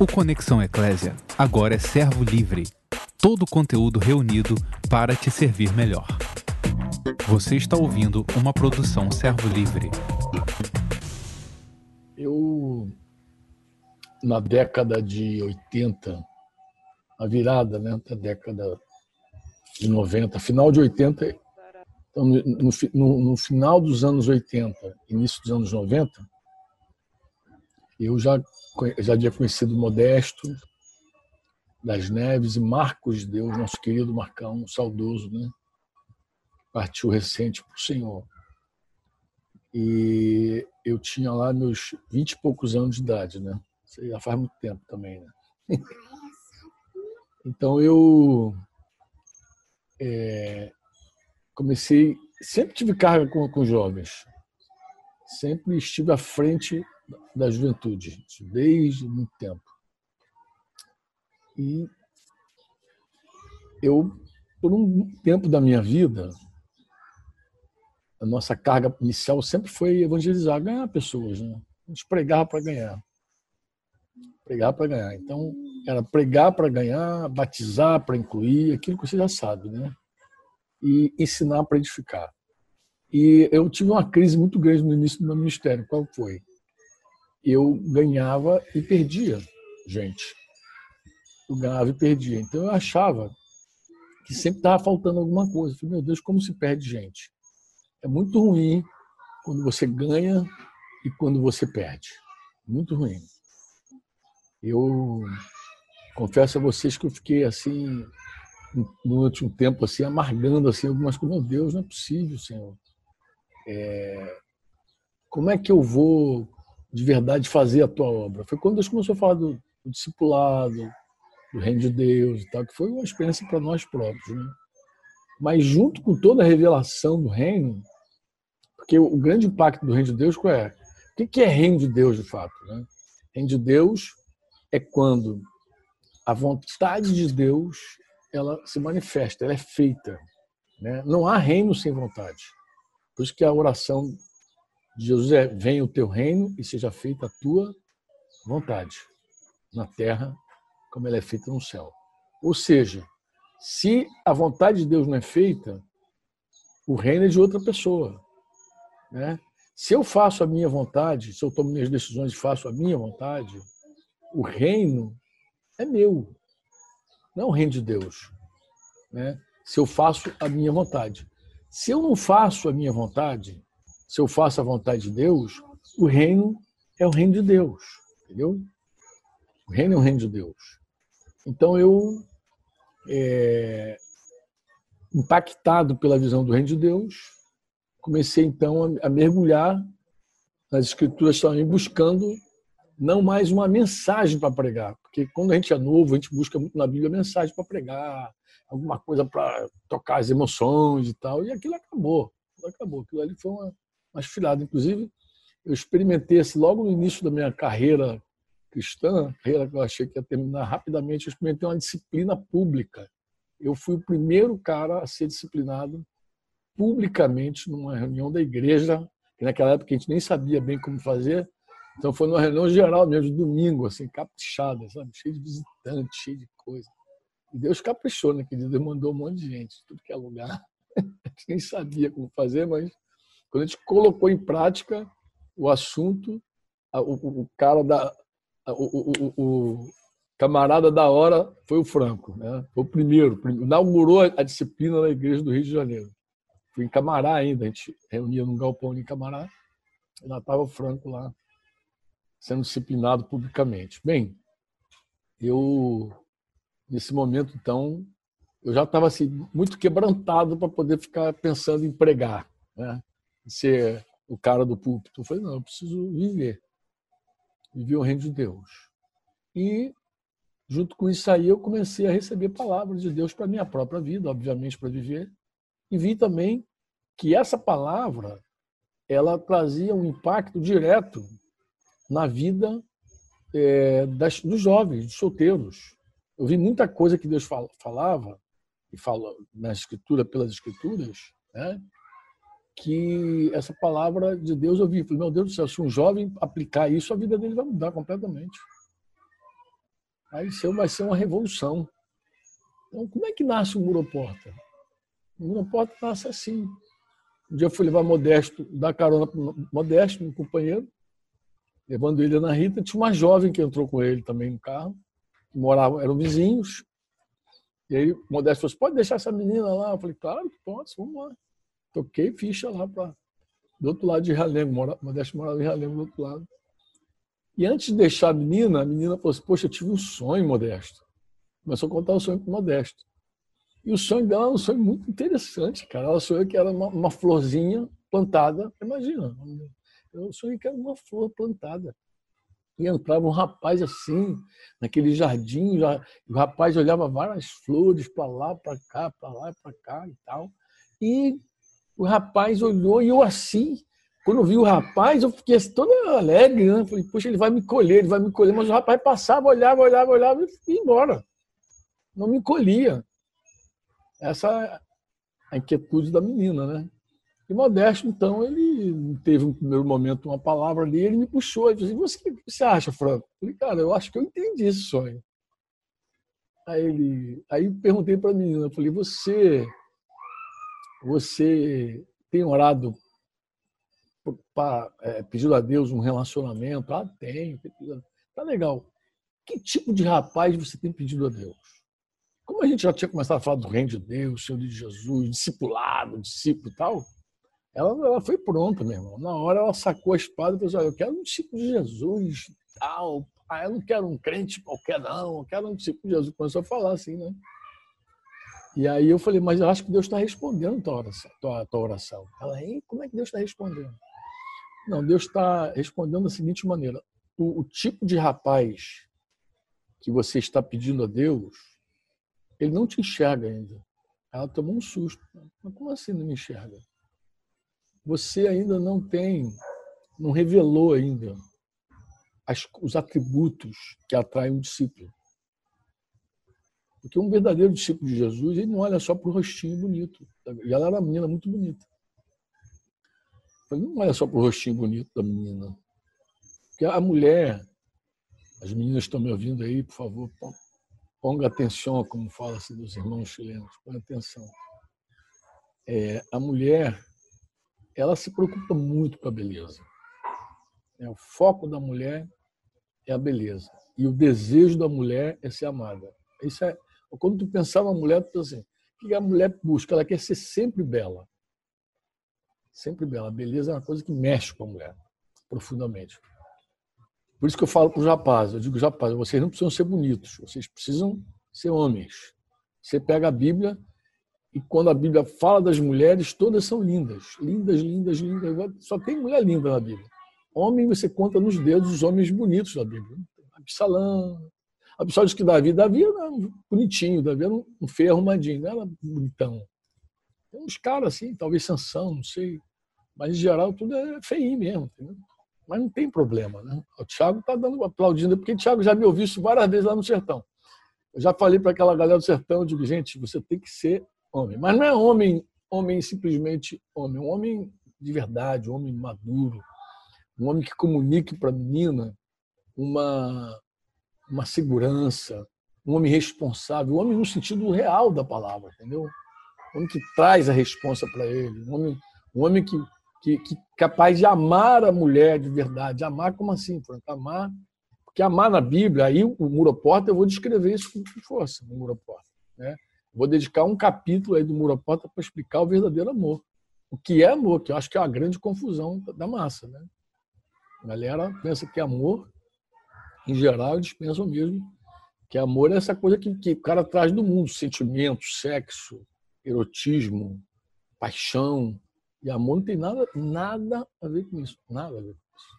O Conexão Eclésia agora é servo livre. Todo o conteúdo reunido para te servir melhor. Você está ouvindo uma produção servo livre. Eu, na década de 80, a virada né, da década de 90, final de 80, então, no, no, no final dos anos 80, início dos anos 90, eu já, já havia conhecido Modesto das Neves e Marcos Deus, nosso querido Marcão, saudoso, né? Partiu recente para o Senhor. E eu tinha lá meus vinte e poucos anos de idade, né? Isso já faz muito tempo também, né? Então eu é, comecei, sempre tive carga com, com jovens, sempre estive à frente da juventude, desde muito tempo. E eu, por um tempo da minha vida, a nossa carga inicial sempre foi evangelizar, ganhar pessoas. Né? A gente pregava para ganhar. Pregar para ganhar. Então, era pregar para ganhar, batizar para incluir, aquilo que você já sabe, né? E ensinar para edificar. E eu tive uma crise muito grande no início do meu ministério. Qual foi? Eu ganhava e perdia gente. Eu ganhava e perdia. Então eu achava que sempre estava faltando alguma coisa. Eu falei, meu Deus, como se perde gente? É muito ruim quando você ganha e quando você perde. Muito ruim. Eu confesso a vocês que eu fiquei assim no último tempo assim amargando assim algumas coisas. Meu Deus, não é possível, Senhor. É... Como é que eu vou de verdade fazer a tua obra. Foi quando Deus começou a falar do, do discipulado, do reino de Deus e tal, que foi uma experiência para nós próprios. Né? Mas junto com toda a revelação do reino, porque o grande impacto do reino de Deus qual é? O que é reino de Deus de fato? Né? Reino de Deus é quando a vontade de Deus ela se manifesta, ela é feita. Né? Não há reino sem vontade. Por isso que a oração Jesus é: venha o teu reino e seja feita a tua vontade, na terra como ela é feita no céu. Ou seja, se a vontade de Deus não é feita, o reino é de outra pessoa. Né? Se eu faço a minha vontade, se eu tomo minhas decisões e faço a minha vontade, o reino é meu, não é o reino de Deus. Né? Se eu faço a minha vontade. Se eu não faço a minha vontade, se eu faço a vontade de Deus, o reino é o reino de Deus, entendeu? O reino é o reino de Deus. Então eu, é, impactado pela visão do reino de Deus, comecei então a, mergulhar nas escrituras também, buscando não mais uma mensagem para pregar, porque quando a gente é novo, a gente busca muito na Bíblia mensagem para pregar, alguma coisa para tocar as emoções e tal, e aquilo acabou, aquilo acabou, aquilo ali foi uma, mas filhado. Inclusive, eu experimentei esse logo no início da minha carreira cristã, carreira que eu achei que ia terminar rapidamente, eu experimentei uma disciplina pública. Eu fui o primeiro cara a ser disciplinado publicamente numa reunião da igreja, que naquela época a gente nem sabia bem como fazer. Então foi numa reunião geral mesmo, de domingo, assim, caprichada, sabe? cheio de visitantes, cheio de coisa. E Deus caprichou, né? Que Deus mandou um monte de gente, tudo que é lugar. a gente nem sabia como fazer, mas quando a gente colocou em prática o assunto, o, o cara da. O, o, o, camarada da hora foi o Franco, né? Foi o primeiro, inaugurou a disciplina na igreja do Rio de Janeiro. Fui em Camará ainda, a gente reunia num galpão em Camará, e lá estava o Franco lá, sendo disciplinado publicamente. Bem, eu, nesse momento, então, eu já estava assim, muito quebrantado para poder ficar pensando em pregar. Né? Ser o cara do púlpito. Eu falei, não, eu preciso viver. Viver o reino de Deus. E, junto com isso aí, eu comecei a receber palavras de Deus para minha própria vida, obviamente, para viver. E vi também que essa palavra ela trazia um impacto direto na vida é, das, dos jovens, dos solteiros. Eu vi muita coisa que Deus falava, e fala na Escritura, pelas Escrituras, né? Que essa palavra de Deus eu vi. Falei, meu Deus do céu, se um jovem aplicar isso, a vida dele vai mudar completamente. Aí isso vai ser uma revolução. Então, como é que nasce o Muroporta? O Muroporta nasce assim. Um dia eu fui levar Modesto, dar carona para Modesto, meu companheiro, levando ele na Rita. Tinha uma jovem que entrou com ele também no carro, que moravam, eram vizinhos. E aí Modesto falou assim, pode deixar essa menina lá? Eu falei, claro que posso, vamos lá. Toquei ficha lá para do outro lado de Realengo. Mora, Modesto morava em Realengo do outro lado. E antes de deixar a menina, a menina falou assim, poxa, eu tive um sonho, Modesto. Começou a contar o sonho para Modesto. E o sonho dela era um sonho muito interessante, cara. Ela sonhou que era uma, uma florzinha plantada. Imagina, eu sonhei que era uma flor plantada. E entrava um rapaz assim, naquele jardim, o rapaz olhava várias flores para lá, para cá, para lá, para cá e tal. E o rapaz olhou e eu assim, quando eu vi o rapaz, eu fiquei assim, todo alegre, né? Falei, poxa, ele vai me colher, ele vai me colher. Mas o rapaz passava, olhava, olhava, olhava e ia embora não me colhia. Essa é a inquietude da menina, né? E Modesto, então, ele teve um primeiro momento uma palavra ali, ele me puxou e disse: Você, o que você acha, Franco? Eu falei, cara, eu acho que eu entendi esse sonho. Aí ele, aí perguntei para a menina, eu falei, você, você tem orado para é, a Deus um relacionamento? Ah, tem. Tá legal. Que tipo de rapaz você tem pedido a Deus? Como a gente já tinha começado a falar do reino de Deus, Senhor de Jesus, discipulado, discípulo e tal, ela, ela foi pronta, meu irmão. Na hora ela sacou a espada e falou: assim, Eu quero um discípulo de Jesus tal. Ah, eu não quero um crente qualquer, não. Eu quero um discípulo de Jesus. Começou a falar assim, né? E aí eu falei: Mas eu acho que Deus está respondendo a tua oração. Tua, tua oração. Ela, Ei, como é que Deus está respondendo? Não, Deus está respondendo da seguinte maneira: o, o tipo de rapaz que você está pedindo a Deus ele não te enxerga ainda. Ela tomou um susto. Mas como assim não me enxerga? Você ainda não tem, não revelou ainda as, os atributos que atraem um discípulo. Porque um verdadeiro discípulo de Jesus, ele não olha só para o rostinho bonito. E ela era uma menina muito bonita. Ele não olha só para o rostinho bonito da menina. Porque a mulher, as meninas estão me ouvindo aí, por favor, ponga atenção, como fala-se dos irmãos chilenos, ponga atenção. É, a mulher, ela se preocupa muito com a beleza. É, o foco da mulher é a beleza. E o desejo da mulher é ser amada. Isso é, quando tu pensava na mulher, tu pensa assim, o que a mulher busca? Ela quer ser sempre bela. Sempre bela. A beleza é uma coisa que mexe com a mulher, profundamente. Por isso que eu falo para os rapazes, eu digo, rapazes, vocês não precisam ser bonitos, vocês precisam ser homens. Você pega a Bíblia e quando a Bíblia fala das mulheres, todas são lindas. Lindas, lindas, lindas. Só tem mulher linda na Bíblia. Homem, você conta nos dedos os homens bonitos da Bíblia. Absalão. A pessoa diz que Davi, Davi era bonitinho, Davi era um feio arrumadinho, não era bonitão. Tem uns caras assim, talvez Sansão, não sei. Mas, em geral, tudo é feio mesmo. Entendeu? Mas não tem problema, né? O Thiago está dando aplaudindo, porque o Thiago já me ouviu isso várias vezes lá no sertão. Eu já falei para aquela galera do sertão, eu digo, gente, você tem que ser homem. Mas não é homem, homem simplesmente homem, um homem de verdade, um homem maduro, um homem que comunique para a menina uma, uma segurança, um homem responsável, um homem no sentido real da palavra, entendeu? Um homem que traz a responsa para ele, um homem, um homem que que, que capaz de amar a mulher de verdade. Amar como assim, Franco? Amar. Porque amar na Bíblia, aí o Muroporta, eu vou descrever isso com força no Muroporta. Né? Vou dedicar um capítulo aí do Muroporta para explicar o verdadeiro amor. O que é amor, que eu acho que é uma grande confusão da massa. Né? A galera pensa que amor, em geral, eles pensam mesmo que amor é essa coisa que, que o cara traz do mundo: sentimento, sexo, erotismo, paixão, e amor não tem nada, nada a ver com isso. Nada a ver com isso.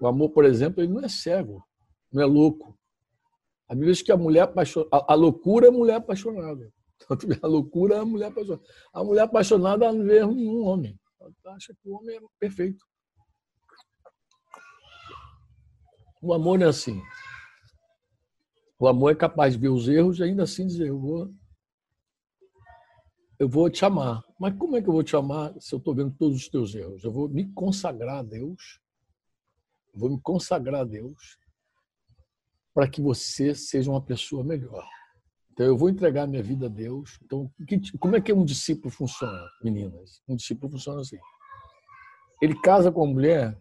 O amor, por exemplo, ele não é cego, não é louco. A Bíblia diz que a mulher apaixonada, a, loucura é a mulher apaixonada. A loucura é a mulher apaixonada. A mulher apaixonada não vê nenhum homem. Ela acha que o homem é perfeito. O amor é assim. O amor é capaz de ver os erros e ainda assim dizer, eu vou eu vou te amar. Mas como é que eu vou te amar se eu estou vendo todos os teus erros? Eu vou me consagrar a Deus, eu vou me consagrar a Deus para que você seja uma pessoa melhor. Então, eu vou entregar minha vida a Deus. Então, como é que um discípulo funciona, meninas? Um discípulo funciona assim. Ele casa com a mulher.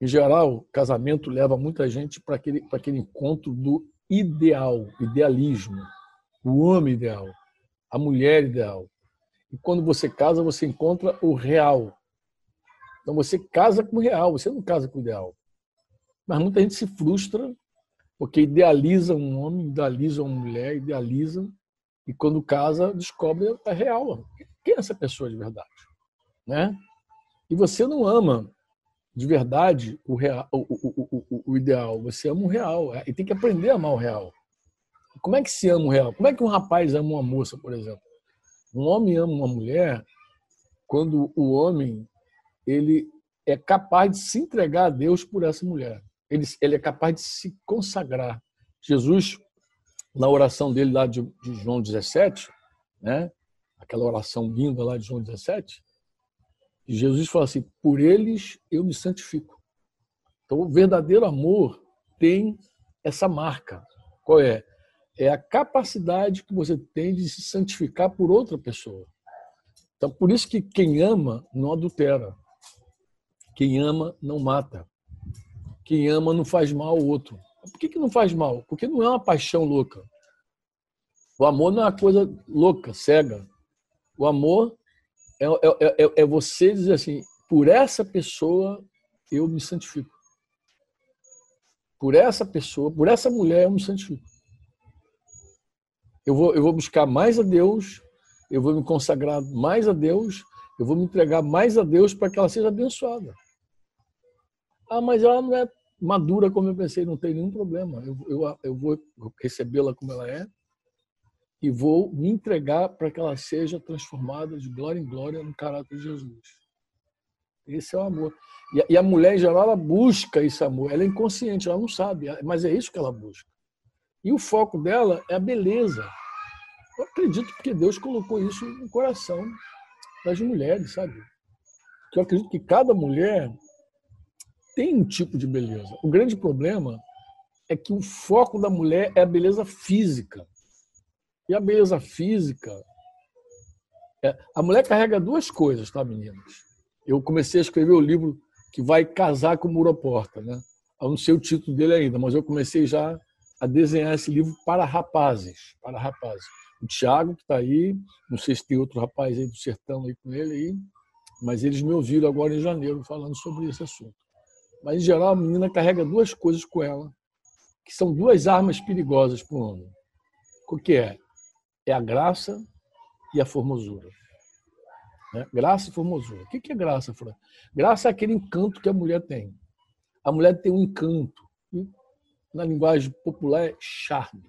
Em geral, casamento leva muita gente para aquele, aquele encontro do ideal, idealismo. O homem ideal, a mulher ideal. E quando você casa, você encontra o real. Então, você casa com o real, você não casa com o ideal. Mas muita gente se frustra porque idealiza um homem, idealiza uma mulher, idealiza, e quando casa, descobre a real. Quem é essa pessoa de verdade? Né? E você não ama de verdade o, real, o, o, o, o ideal, você ama o real. É, e tem que aprender a amar o real. Como é que se ama o real? Como é que um rapaz ama uma moça, por exemplo? Um homem ama uma mulher quando o homem ele é capaz de se entregar a Deus por essa mulher ele, ele é capaz de se consagrar. Jesus, na oração dele lá de, de João 17, né? aquela oração linda lá de João 17, Jesus fala assim: por eles eu me santifico. Então, o verdadeiro amor tem essa marca. Qual é? É a capacidade que você tem de se santificar por outra pessoa. Então, por isso que quem ama não adultera. Quem ama não mata. Quem ama não faz mal ao outro. Por que, que não faz mal? Porque não é uma paixão louca. O amor não é uma coisa louca, cega. O amor é, é, é, é você dizer assim: por essa pessoa eu me santifico. Por essa pessoa, por essa mulher eu me santifico. Eu vou, eu vou buscar mais a Deus, eu vou me consagrar mais a Deus, eu vou me entregar mais a Deus para que ela seja abençoada. Ah, mas ela não é madura como eu pensei, não tem nenhum problema. Eu, eu, eu vou recebê-la como ela é e vou me entregar para que ela seja transformada de glória em glória no caráter de Jesus. Esse é o amor. E a, mulher, em geral, ela busca esse amor. Ela é inconsciente, ela não sabe, mas é isso que ela busca. E o foco dela é a beleza. Eu acredito porque Deus colocou isso no coração das mulheres, sabe? Eu acredito que cada mulher tem um tipo de beleza. O grande problema é que o foco da mulher é a beleza física. E a beleza física. É, a mulher carrega duas coisas, tá, meninas? Eu comecei a escrever o livro que vai casar com o Muroporta, né? Eu não sei o título dele ainda, mas eu comecei já a desenhar esse livro para rapazes, para rapazes. O Tiago, que está aí, não sei se tem outro rapaz aí do sertão aí com ele aí, mas eles me ouviram agora em janeiro falando sobre esse assunto. Mas, em geral, a menina carrega duas coisas com ela, que são duas armas perigosas para o homem. O que é? É a graça e a formosura. Né? Graça e formosura. O que é graça, Fran? Graça é aquele encanto que a mulher tem. A mulher tem um encanto. Na linguagem popular é charme.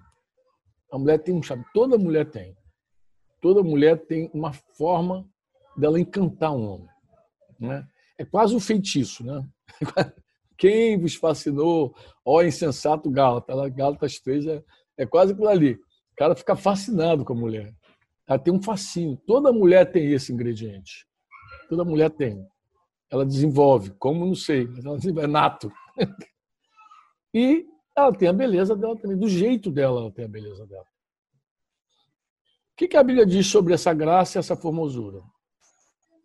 A mulher tem um charme. Toda mulher tem. Toda mulher tem uma forma dela encantar um homem. Né? É quase um feitiço, né? Quem vos fascinou? Ó insensato Gálatas. Gálatas 3 é, é quase aquilo ali. Cara fica fascinado com a mulher. Ela tem um fascínio. Toda mulher tem esse ingrediente. Toda mulher tem. Ela desenvolve, como não sei, mas ela desenvolve, é nato. E ela tem a beleza dela também, do jeito dela ela tem a beleza dela. O que a Bíblia diz sobre essa graça e essa formosura?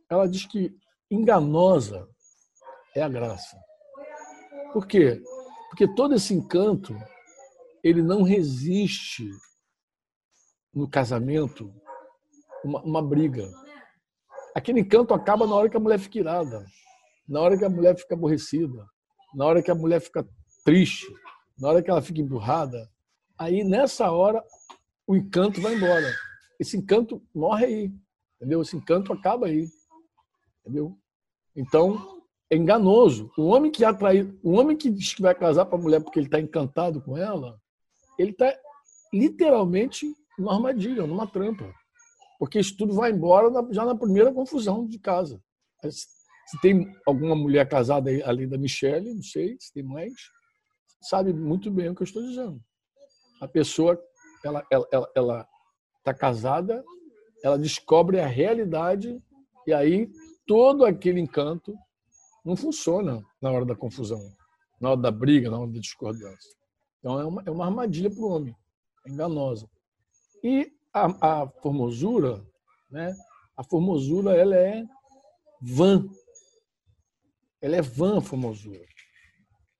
Ela diz que enganosa é a graça. Por quê? Porque todo esse encanto, ele não resiste no casamento uma, uma briga. Aquele encanto acaba na hora que a mulher fica irada, na hora que a mulher fica aborrecida, na hora que a mulher fica triste, na hora que ela fica emburrada. Aí, nessa hora, o encanto vai embora. Esse encanto morre aí, entendeu? Esse encanto acaba aí, entendeu? Então, é enganoso. O homem que atrai, o homem que diz que vai casar com a mulher porque ele está encantado com ela, ele está literalmente numa armadilha, numa trampa. Porque isso tudo vai embora já na primeira confusão de casa. Se tem alguma mulher casada além da Michelle, não sei se tem mais, sabe muito bem o que eu estou dizendo. A pessoa, ela ela ela, ela está casada, ela descobre a realidade e aí todo aquele encanto não funciona na hora da confusão, na hora da briga, na hora da discordância. Então é uma, é uma armadilha para o homem, é enganosa. E a, a, formosura, né? A formosura ela é vã. Ela é vã a formosura.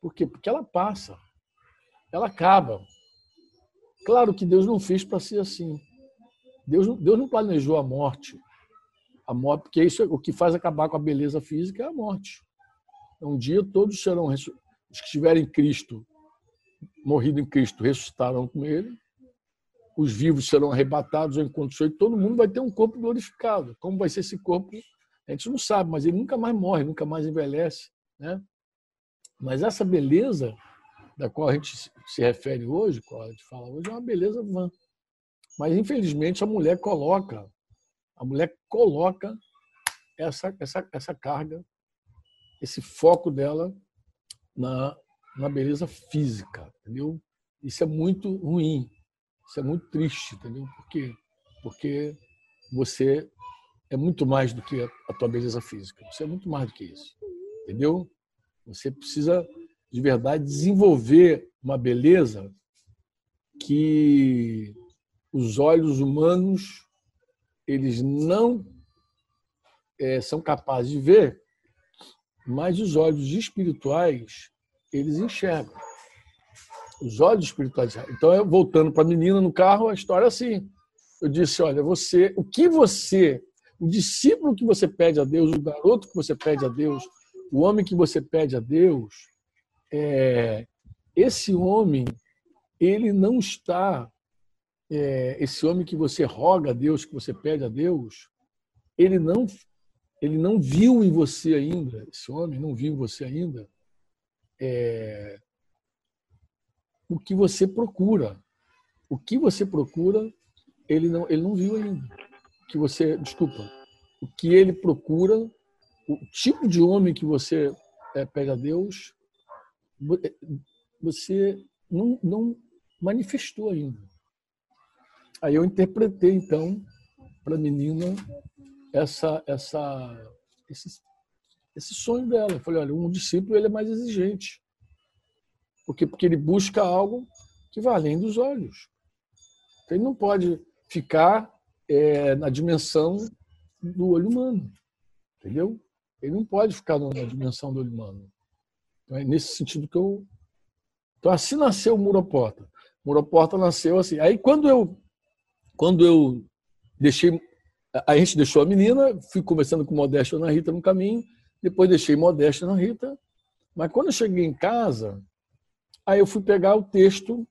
Por quê? Porque ela passa, ela acaba. Claro que Deus não fez para ser assim. Deus, Deus não planejou a morte. A morte, porque isso é o que faz acabar com a beleza física é a morte. Um dia todos serão os que estiverem em Cristo morrido em Cristo ressuscitarão com ele, os vivos serão arrebatados ao encontro do todo mundo vai ter um corpo glorificado. Como vai ser esse corpo? A gente não sabe, mas ele nunca mais morre, nunca mais envelhece. Né? Mas essa beleza da qual a gente se refere hoje, qual a gente fala hoje, é uma beleza vã. Mas, infelizmente, a mulher coloca, a mulher coloca essa, essa, essa carga, esse foco dela na, na beleza física, entendeu? Isso é muito ruim, isso é muito triste, entendeu? Por quê? Porque você é muito mais do que a tua beleza física. Você é muito mais do que isso, entendeu? Você precisa de verdade desenvolver uma beleza que os olhos humanos eles não é, são capazes de ver, mas os olhos espirituais eles enxergam. Os olhos espirituais. Então, eu, voltando para a menina no carro, a história é assim. Eu disse: olha, você, o que você, o discípulo que você pede a Deus, o garoto que você pede a Deus, o homem que você pede a Deus, é, esse homem, ele não está, é, esse homem que você roga a Deus, que você pede a Deus, ele não, ele não viu em você ainda, esse homem não viu em você ainda é, o que você procura. O que você procura, ele não, ele não viu ainda. Que você, desculpa, o que ele procura, o tipo de homem que você é, a Deus, é, você não, não manifestou ainda. Aí eu interpretei então para a menina essa essa esse esse sonho dela. Eu falei, olha, um discípulo ele é mais exigente. Porque, porque ele busca algo que vai além dos olhos. Ele não pode ficar é, na dimensão do olho humano. Entendeu? Ele não pode ficar na dimensão do olho humano. Então, é nesse sentido que eu. Então, assim nasceu o Muroporta. Muroporta nasceu assim. Aí, quando eu, quando eu deixei. A gente deixou a menina, fui conversando com o Modesto na Rita no caminho, depois deixei Modéstia na Rita. Mas quando eu cheguei em casa, aí eu fui pegar o texto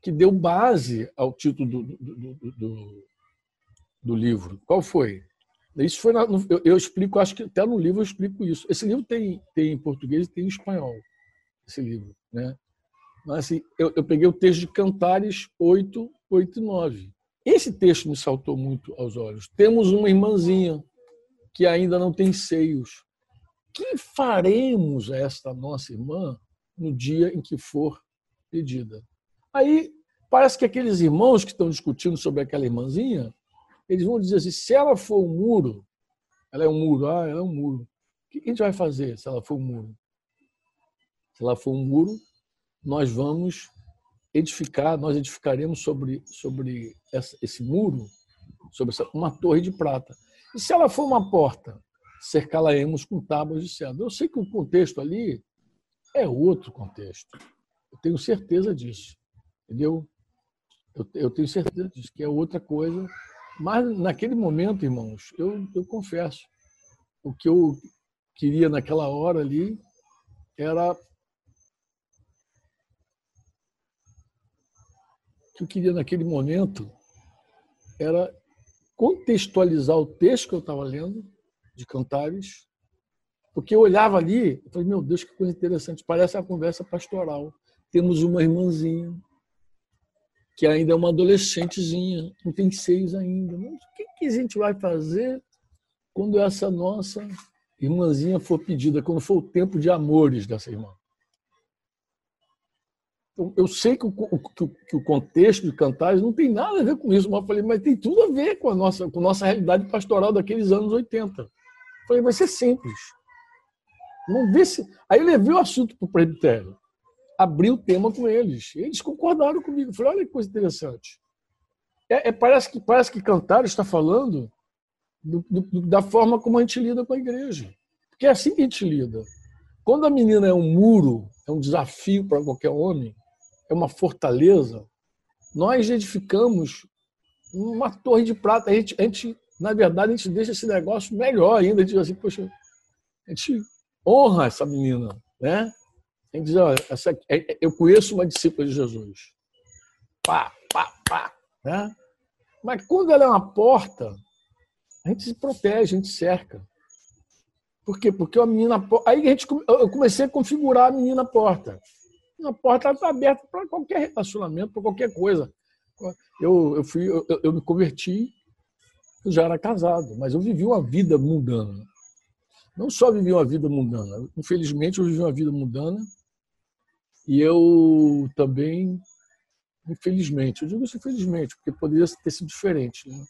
que deu base ao título do, do, do, do, do livro. Qual foi? Isso foi na, eu, eu, explico, acho que até no livro eu explico isso. Esse livro tem, tem em português e tem em espanhol. Esse livro, né? Mas assim, eu, eu peguei o texto de Cantares 8, 8 e 9. Esse texto me saltou muito aos olhos. Temos uma irmãzinha que ainda não tem seios que faremos a esta nossa irmã no dia em que for pedida? Aí parece que aqueles irmãos que estão discutindo sobre aquela irmãzinha, eles vão dizer assim: se ela for um muro, ela é um muro, ah, ela é um muro. O que a gente vai fazer se ela for um muro? Se ela for um muro, nós vamos edificar, nós edificaremos sobre, sobre essa, esse muro, sobre essa, uma torre de prata. E se ela for uma porta? cercá-la-emos com tábuas de cedro. Eu sei que o contexto ali é outro contexto. Eu tenho certeza disso. Entendeu? Eu, eu tenho certeza disso, que é outra coisa. Mas naquele momento, irmãos, eu, eu confesso, o que eu queria naquela hora ali era. O que eu queria naquele momento era contextualizar o texto que eu estava lendo de Cantares, porque eu olhava ali e falei, meu Deus, que coisa interessante, parece uma conversa pastoral. Temos uma irmãzinha que ainda é uma adolescentezinha, não tem seis ainda. Mas o que, que a gente vai fazer quando essa nossa irmãzinha for pedida, quando for o tempo de amores dessa irmã? Então, eu sei que o, que o, contexto de Cantares não tem nada a ver com isso, mas eu falei, mas tem tudo a ver com a nossa, com a nossa realidade pastoral daqueles anos 80. Falei, vai ser simples. Vamos ver se. Aí eu levei o assunto para o presbitério. abri o tema com eles. Eles concordaram comigo. Falei, olha que coisa interessante. É, é, parece, que, parece que Cantar está falando do, do, da forma como a gente lida com a igreja. Porque é assim que a gente lida. Quando a menina é um muro, é um desafio para qualquer homem, é uma fortaleza, nós edificamos uma torre de prata. A gente, a gente, na verdade, a gente deixa esse negócio melhor ainda. A gente diz assim, poxa, a gente honra essa menina, né? A gente diz, olha, essa, é, é, eu conheço uma discípula de Jesus. Pá, pá, pá. Né? Mas quando ela é uma porta, a gente se protege, a gente cerca. Por quê? Porque a menina. Aí a gente, eu comecei a configurar a menina porta. A porta está aberta para qualquer relacionamento, para qualquer coisa. Eu, eu, fui, eu, eu me converti, eu já era casado, mas eu vivi uma vida mundana. Não só vivi uma vida mundana, infelizmente eu vivi uma vida mundana e eu também, infelizmente, eu digo isso infelizmente, porque poderia ter sido diferente. Né?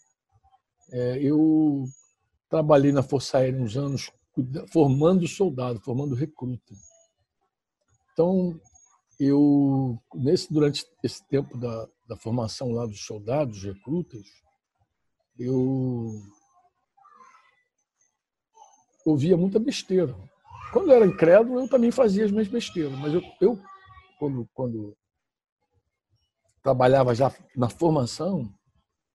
É, eu trabalhei na Força Aérea uns anos formando soldado, formando recruta. Então, eu nesse durante esse tempo da, da formação lá dos soldados, recrutas, eu ouvia muita besteira. Quando eu era incrédulo, eu também fazia as minhas besteiras, mas eu, eu quando, quando trabalhava já na formação,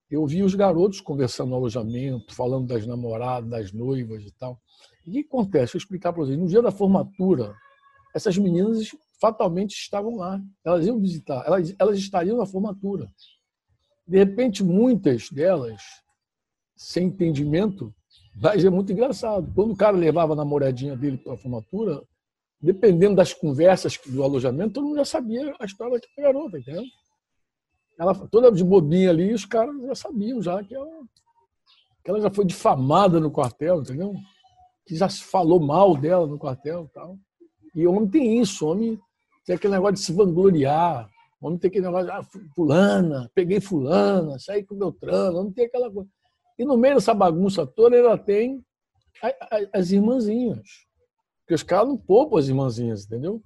eu via os garotos conversando no alojamento, falando das namoradas, das noivas e tal. E o que acontece? Eu explicar para vocês. No dia da formatura, essas meninas fatalmente estavam lá. Elas iam visitar, elas, elas estariam na formatura. De repente, muitas delas, sem entendimento, mas é muito engraçado. Quando o cara levava a namoradinha dele para a formatura, dependendo das conversas do alojamento, todo mundo já sabia a história daquela garota, entendeu? Ela toda de bobinha ali, os caras já sabiam já que ela, que ela já foi difamada no quartel, entendeu? Que já se falou mal dela no quartel tal. E homem tem isso, homem tem aquele negócio de se vangloriar, homem tem aquele negócio de ah, fulana, peguei fulana, saí com Beltrano, o homem tem aquela coisa. E no meio dessa bagunça toda, ela tem as irmãzinhas. Porque os caras não poupam as irmãzinhas, entendeu?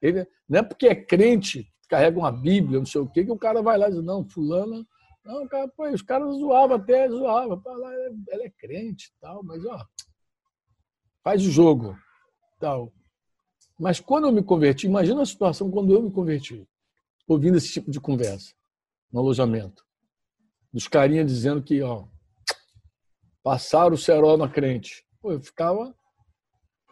Ele, não é porque é crente, carrega uma Bíblia, não sei o quê, que o cara vai lá e diz, não, fulana. Não, cara, pô, os caras zoavam até, zoavam. Lá, ela é crente e tal, mas ó, faz o jogo. tal. Mas quando eu me converti, imagina a situação quando eu me converti, ouvindo esse tipo de conversa no alojamento. Dos carinhas dizendo que, ó, passaram o cerol na crente. Pô, eu ficava,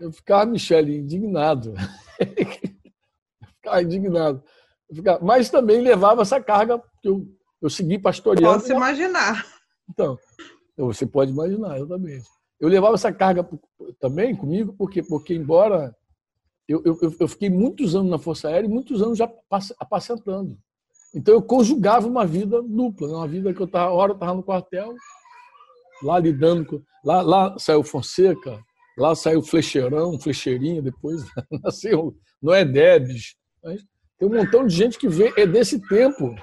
eu ficava, Michele, indignado. eu ficava indignado. Eu ficava, mas também levava essa carga, que eu, eu segui pastoreando. Posso imaginar. Então, você pode imaginar, exatamente. Eu levava essa carga também comigo, porque, porque embora eu, eu, eu fiquei muitos anos na Força Aérea e muitos anos já apacentando. Então eu conjugava uma vida dupla, né? uma vida que eu estava, hora eu estava no quartel, lá lidando com. Lá, lá saiu Fonseca, lá saiu Flecheirão, Flecheirinho, depois nasceu Noé Debs. Tem um montão de gente que vê, é desse tempo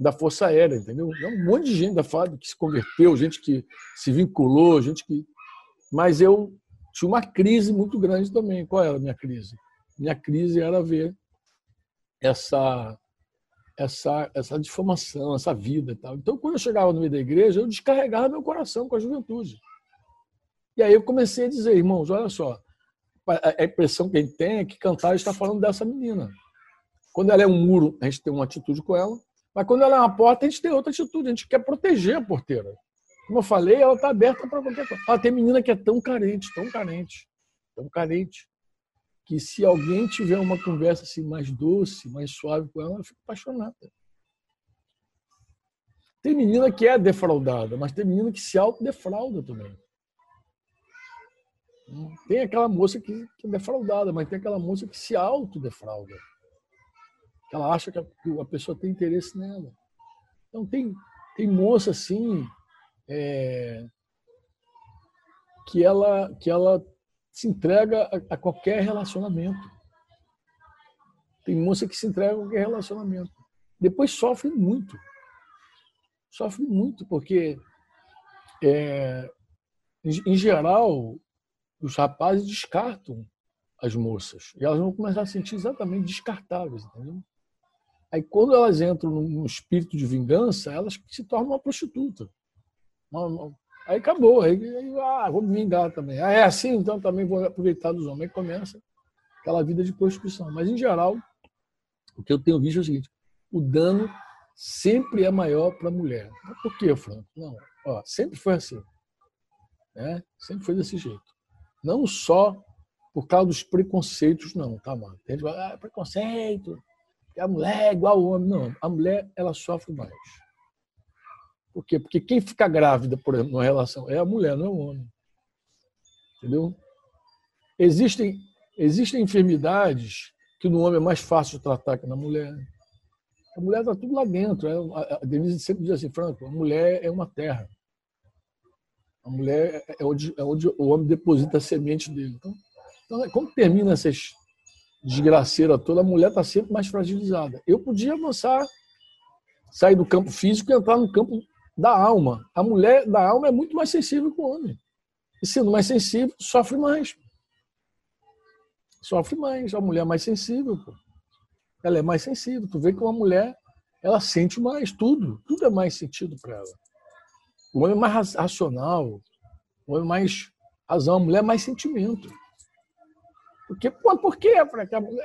da Força Aérea, entendeu? É um monte de gente da FAB que se converteu, gente que se vinculou, gente que. Mas eu tinha uma crise muito grande também. Qual era a minha crise? Minha crise era ver essa essa essa difamação, essa vida tal. Então, quando eu chegava no meio da igreja, eu descarregava meu coração com a juventude. E aí eu comecei a dizer, irmãos, olha só, a impressão que a gente tem é que cantar está falando dessa menina. Quando ela é um muro, a gente tem uma atitude com ela, mas quando ela é uma porta, a gente tem outra atitude, a gente quer proteger a porteira. Como eu falei, ela está aberta para qualquer coisa. Ah, tem menina que é tão carente, tão carente, tão carente, que se alguém tiver uma conversa assim mais doce, mais suave com ela, ela fica apaixonada. Tem menina que é defraudada, mas tem menina que se autodefrauda também. Tem aquela moça que, é defraudada, mas tem aquela moça que se autodefrauda. Ela acha que a, que a pessoa tem interesse nela. Então tem, tem moça assim é, que ela que ela se entrega a, a, qualquer relacionamento. Tem moça que se entrega a qualquer relacionamento. Depois sofre muito. Sofre muito, porque, é, em, em geral, os rapazes descartam as moças. E elas vão começar a sentir exatamente descartáveis, entendeu? Aí, quando elas entram num espírito de vingança, elas se tornam uma prostituta. Uma, uma... Aí acabou. Aí, aí, ah, vou me vingar também. Ah, é assim, então também vou aproveitar dos homens. Aí começa aquela vida de prostituição. Mas, em geral, o que eu tenho visto é o seguinte: o dano sempre é maior para a mulher. Por quê, Franco? Não, ó, sempre foi assim. Né? Sempre foi desse jeito. Não só por causa dos preconceitos, não, tá, mano? Tem gente que fala, ah, preconceito, a mulher é igual ao homem. Não, a mulher, ela sofre mais. Por quê? Porque quem fica grávida, por exemplo, numa relação, é a mulher, não é o homem. Entendeu? Existem, existem enfermidades que no homem é mais fácil de tratar que na mulher. A mulher está tudo lá dentro. É, a Denise sempre diz assim, Franco, a mulher é uma terra. A mulher é onde, é onde o homem deposita a semente dele. Então, então como termina essas desgraceiras toda, a mulher está sempre mais fragilizada. Eu podia avançar, sair do campo físico e entrar no campo da alma. A mulher da alma é muito mais sensível que o homem. E sendo mais sensível, sofre mais. Sofre mais. A mulher é mais sensível. Pô. Ela é mais sensível. Tu vê que uma mulher, ela sente mais tudo. Tudo é mais sentido para ela. O homem é mais racional, o homem é mais razão, a mulher é mais sentimento. Porque, por quê?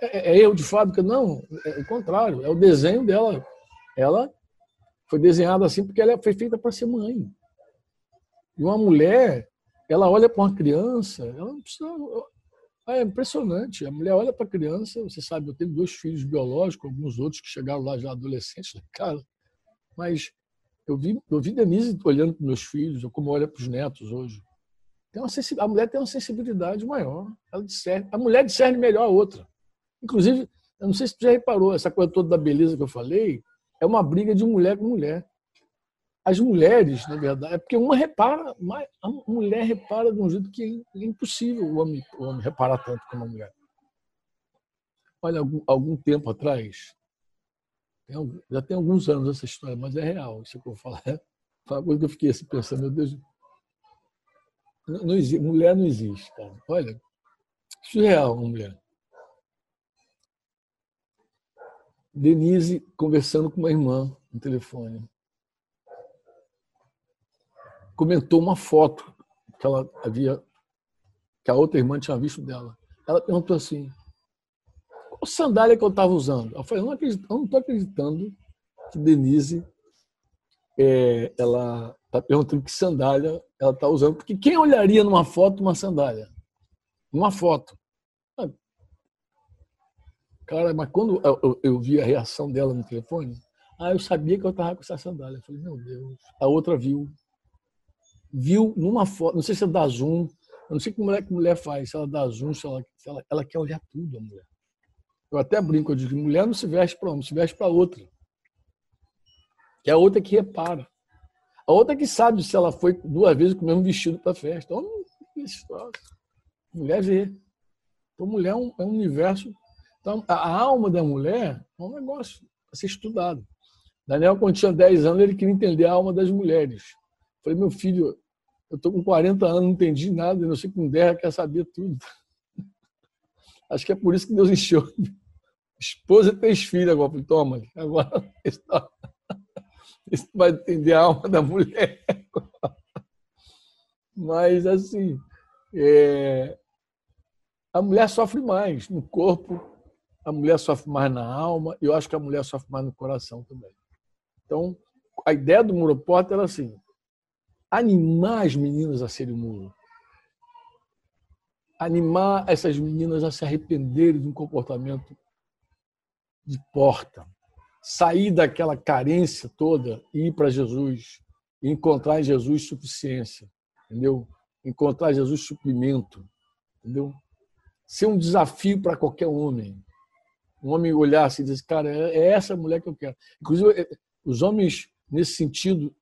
É, é erro de fábrica? Não, é o contrário, é o desenho dela. Ela foi desenhada assim porque ela foi feita para ser mãe. E uma mulher, ela olha para uma criança, ela não precisa. É impressionante. A mulher olha para a criança, você sabe, eu tenho dois filhos biológicos, alguns outros que chegaram lá já adolescentes na casa, mas eu vi, eu vi Denise olhando para meus filhos, ou como olha para os netos hoje. Tem uma a mulher tem uma sensibilidade maior. Ela discerne, a mulher discerne melhor a outra. Inclusive, eu não sei se você já reparou, essa coisa toda da beleza que eu falei é uma briga de mulher com mulher. As mulheres, na verdade, é porque uma repara, a mulher repara de um jeito que é impossível o homem, o homem reparar tanto como a mulher. Olha, algum, algum tempo atrás, tem, já tem alguns anos essa história, mas é real. Isso que eu vou falar. É uma coisa que eu fiquei assim pensando, meu Deus. Não, não existe, mulher não existe, cara. Olha, surreal uma mulher. Denise conversando com uma irmã no telefone. Comentou uma foto que ela havia, que a outra irmã tinha visto dela. Ela perguntou assim: qual sandália que eu estava usando? Eu falei, eu não estou acreditando que Denise é, ela está perguntando que sandália ela está usando. Porque quem olharia numa foto uma sandália? Uma foto. Cara, mas quando eu, eu, eu, vi a reação dela no telefone, ah, eu sabia que eu estava com essa sandália. Eu falei, meu Deus. A outra viu. Viu numa foto, não sei se é da Zoom, eu não sei que mulher, que mulher faz, se ela dá zoom, se ela, se ela, ela quer olhar tudo, a mulher. Eu até brinco, eu digo, mulher não se veste para homem, se veste para outra. Que é a outra que repara. A outra que sabe se ela foi duas vezes com o mesmo vestido para a festa. Homem, mulher vê. Então, mulher é um, é um universo. Então, a alma da mulher é um negócio a ser estudado. Daniel, quando tinha 10 anos, ele queria entender a alma das mulheres. Eu falei, meu filho, eu estou com 40 anos, não entendi nada, eu não sei com 10 quer saber tudo. Acho que é por isso que Deus encheu. Esposa e três filhos agora. Falei, toma, agora isso vai entender a alma da mulher. Mas, assim, é... a mulher sofre mais no corpo, a mulher sofre mais na alma, e eu acho que a mulher sofre mais no coração também. Então, a ideia do Muro Porta era assim: animar as meninas a serem muro animar essas meninas a se arrependerem de um comportamento de porta, sair daquela carência toda e ir para Jesus, e encontrar em Jesus suficiência, entendeu? Encontrar em Jesus suprimento, entendeu? Ser um desafio para qualquer homem. Um homem olhar assim e dizer, cara, é, é essa mulher que eu quero. Inclusive, é, os homens, nesse sentido,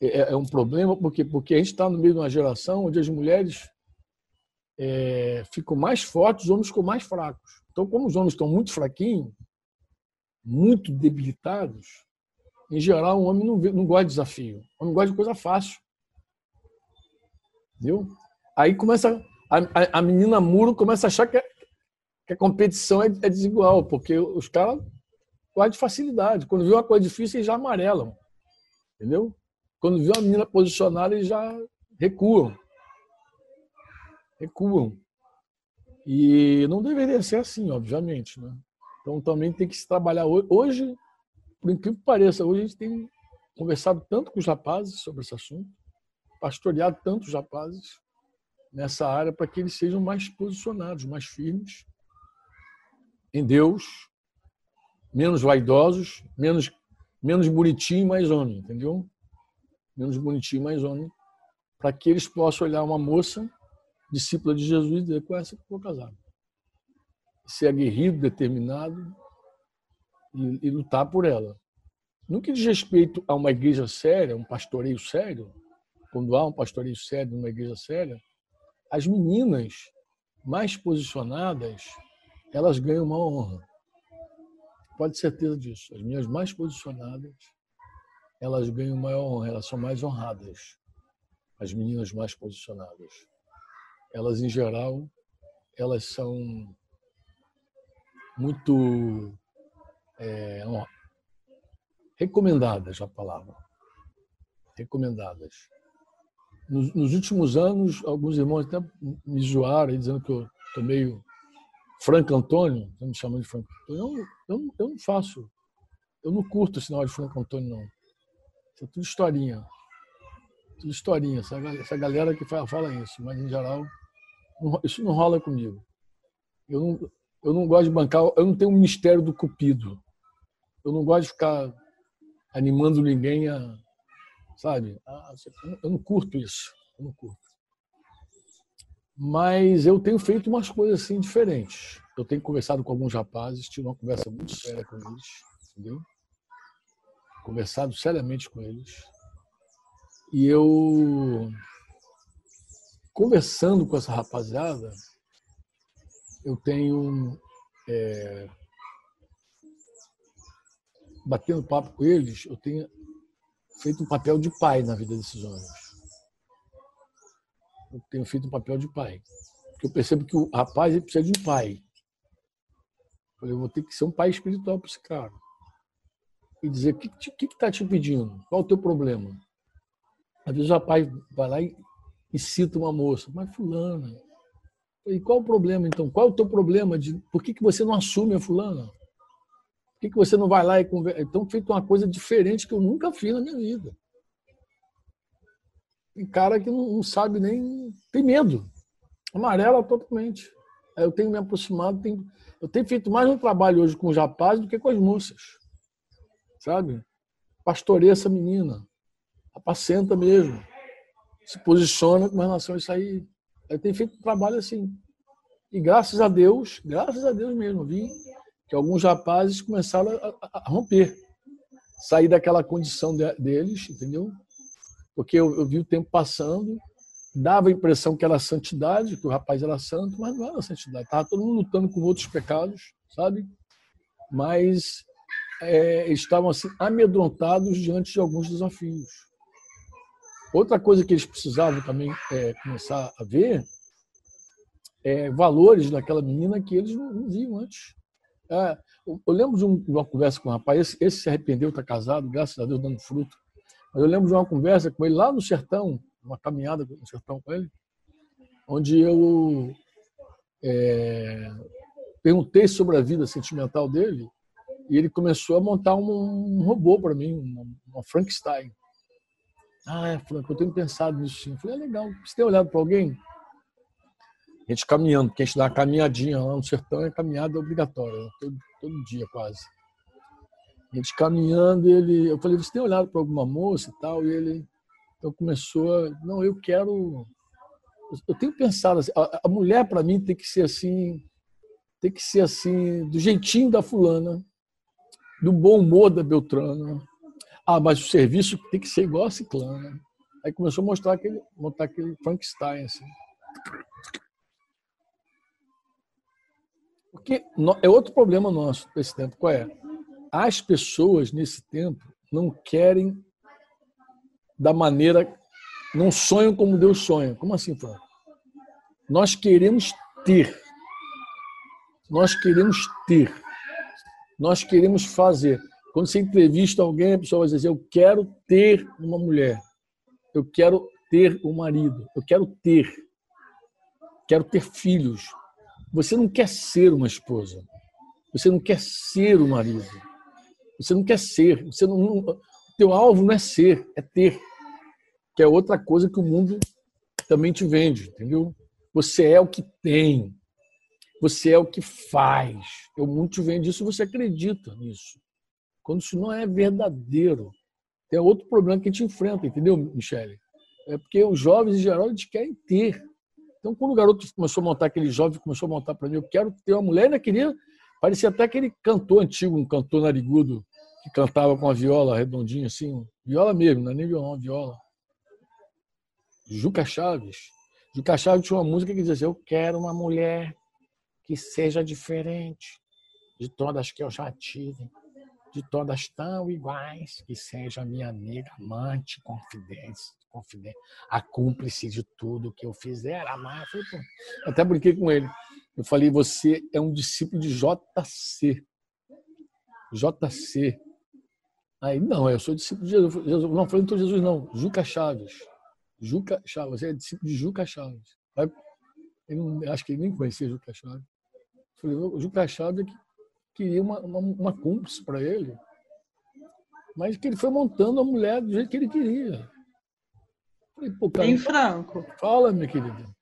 é, é um problema, porque, porque a gente está no meio de uma geração onde as mulheres é, ficam mais fortes, os homens ficam mais fracos. Então, como os homens estão muito fraquinhos, muito debilitados, em geral, o homem não, não gosta de desafio. O homem gosta de coisa fácil. Entendeu? Aí começa. A, a, a menina muro começa a achar que é, que a competição é, é desigual, porque os caras guardam de facilidade. Quando vê uma coisa difícil, eles já amarelam. Entendeu? Quando vê uma menina posicionada, eles já recuam. Recuam. E não deveria ser assim, obviamente. Né? Então também tem que se trabalhar hoje, por incrível que pareça, hoje a gente tem conversado tanto com os rapazes sobre esse assunto, pastoreado tantos rapazes nessa área para que eles sejam mais posicionados, mais firmes em Deus, menos vaidosos, menos menos bonitinho, mais homem, entendeu? Menos bonitinho, mais homem, para que eles possam olhar uma moça discípula de Jesus e dizer com essa que vou casar. Ser aguerrido, determinado e, e lutar por ela. No que diz respeito a uma igreja séria, um pastoreio sério, quando há um pastoreio sério numa igreja séria, as meninas mais posicionadas, elas ganham uma honra. Pode ter certeza disso. As minhas mais posicionadas, elas ganham maior honra, elas são mais honradas. As meninas mais posicionadas. Elas, em geral, elas são muito é, recomendadas, a palavra. Recomendadas. Nos, nos, últimos anos, alguns irmãos até me zoaram, dizendo que eu estou meio Franco Antônio, me chamando de Franco Antônio. Eu, eu, eu não faço, eu não curto o sinal de Franco Antônio, não. Isso é tudo historinha. Tudo historinha. Essa, essa galera que fala, fala, isso, mas em geral, não, isso não rola comigo. Eu não, eu não gosto de bancar, eu não tenho um mistério do cupido. Eu não gosto de ficar animando ninguém a. Sabe? Eu não curto isso. Eu não curto. Mas eu tenho feito umas coisas assim diferentes. Eu tenho conversado com alguns rapazes, tive uma conversa muito séria com eles, entendeu? Conversado seriamente com eles. E eu, conversando com essa rapaziada, eu tenho é, batendo papo com eles, eu tenho feito um papel de pai na vida desses homens. Eu tenho feito um papel de pai. Porque eu percebo que o rapaz ele precisa de um pai. Eu vou ter que ser um pai espiritual para esse cara. E dizer: o que está tá te pedindo? Qual o teu problema? Às vezes o rapaz vai lá e, e cita uma moça, mas fulana. E qual o problema então? Qual o teu problema? De, por que, que você não assume a fulana? Por que, que você não vai lá e conversa? Então, feito uma coisa diferente que eu nunca fiz na minha vida. Cara que não, sabe nem. tem medo. Amarela totalmente. Eu tenho me aproximado, tenho, eu tenho feito mais um trabalho hoje com os rapazes do que com as moças. Sabe? Pastoreia essa menina. Apacenta mesmo. Se posiciona com relação a isso aí. Eu tenho feito um trabalho assim. E graças a Deus, graças a Deus mesmo, vi que alguns rapazes começaram a, a romper, sair daquela condição de, deles, entendeu? Porque eu, eu, vi o tempo passando, dava a impressão que era santidade, que o rapaz era santo, mas não era santidade. Estava todo mundo lutando com outros pecados, sabe? Mas é, estavam assim amedrontados diante de alguns desafios. Outra coisa que eles precisavam também é, começar a ver é, valores daquela menina que eles não, viam antes. É, eu lembro de, uma conversa com um rapaz, esse, esse se arrependeu, está casado, graças a Deus, dando fruto. Mas eu lembro de uma conversa com ele lá no sertão, uma caminhada no sertão com ele, onde eu é, perguntei sobre a vida sentimental dele e ele começou a montar um, um robô para mim, uma, uma, Frankenstein. Ah, é, Frank, eu tenho pensado nisso sim. Eu falei, é legal. Você tem olhado para alguém? a gente caminhando, porque a gente dá uma caminhadinha lá no sertão, é caminhada obrigatória, né? todo, todo dia quase. A gente caminhando, ele, eu falei, você tem olhado para alguma moça e tal? E ele então começou a, não, eu quero, eu tenho pensado assim, a, a mulher para mim tem que ser assim, tem que ser assim, do jeitinho da fulana, do bom humor da Beltrana. Ah, mas o serviço tem que ser igual a ciclana. Aí começou a mostrar aquele, montar aquele Frankenstein assim. Porque é outro problema nosso desse tempo. Qual é? As pessoas nesse tempo não querem da maneira, não sonham como Deus sonha. Como assim, Franco? Nós queremos ter. Nós queremos ter. Nós queremos fazer. Quando você entrevista alguém, a pessoa vai dizer: Eu quero ter uma mulher. Eu quero ter um marido. Eu quero ter. Quero ter filhos. Você não quer ser uma esposa. Você não quer ser o marido. Você não quer ser. Você não, teu alvo não é ser, é ter. Que é outra coisa que o mundo também te vende, entendeu? Você é o que tem. Você é o que faz. O mundo te vende isso, você acredita nisso. Quando isso não é verdadeiro. Tem outro problema que a gente enfrenta, entendeu, Michele? É porque os jovens, em geral, eles querem ter. Então, quando o garoto começou a montar, aquele jovem começou a montar para mim, eu quero ter uma mulher, ainda queria. Parecia até aquele cantor antigo, um cantor narigudo, que cantava com a viola redondinha assim, viola mesmo, não é nem violão, viola. Juca Chaves. Juca Chaves tinha uma música que dizia assim, eu quero uma mulher que seja diferente de todas que eu já tive, de todas tão iguais, que seja minha amiga, amante, confidente, confidente, a cúmplice de tudo que eu fizer, amar. Eu falei, até brinquei com ele. Eu falei, você é um discípulo de JC. JC. Aí, não, eu sou discípulo de Jesus. Jesus não, falei, não Jesus, não. Juca Chaves. Juca Chaves. Você é discípulo de Juca Chaves. Aí, não, acho que ele nem conhecia Juca Chaves. Eu falei, o Juca Chaves é queria uma, uma, uma cúmplice para ele. Mas que ele foi montando a mulher do jeito que ele queria. Falei, Pô, cara, em Franco. Fala, minha querida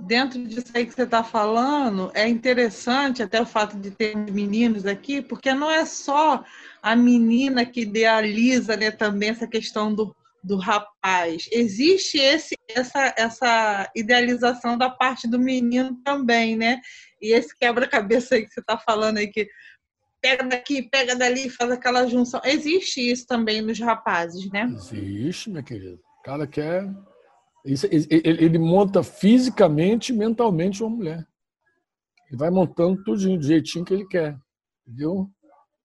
dentro disso aí que você está falando, é interessante até o fato de ter meninos aqui, porque não é só a menina que idealiza né, também essa questão do, do rapaz. Existe esse, essa, essa idealização da parte do menino também, né? E esse quebra-cabeça aí que você está falando aí, que pega daqui, pega dali, faz aquela junção. Existe isso também nos rapazes, né? Existe, minha querida. O cara quer ele monta fisicamente e mentalmente uma mulher. Ele vai montando tudinho, do jeitinho que ele quer. Entendeu?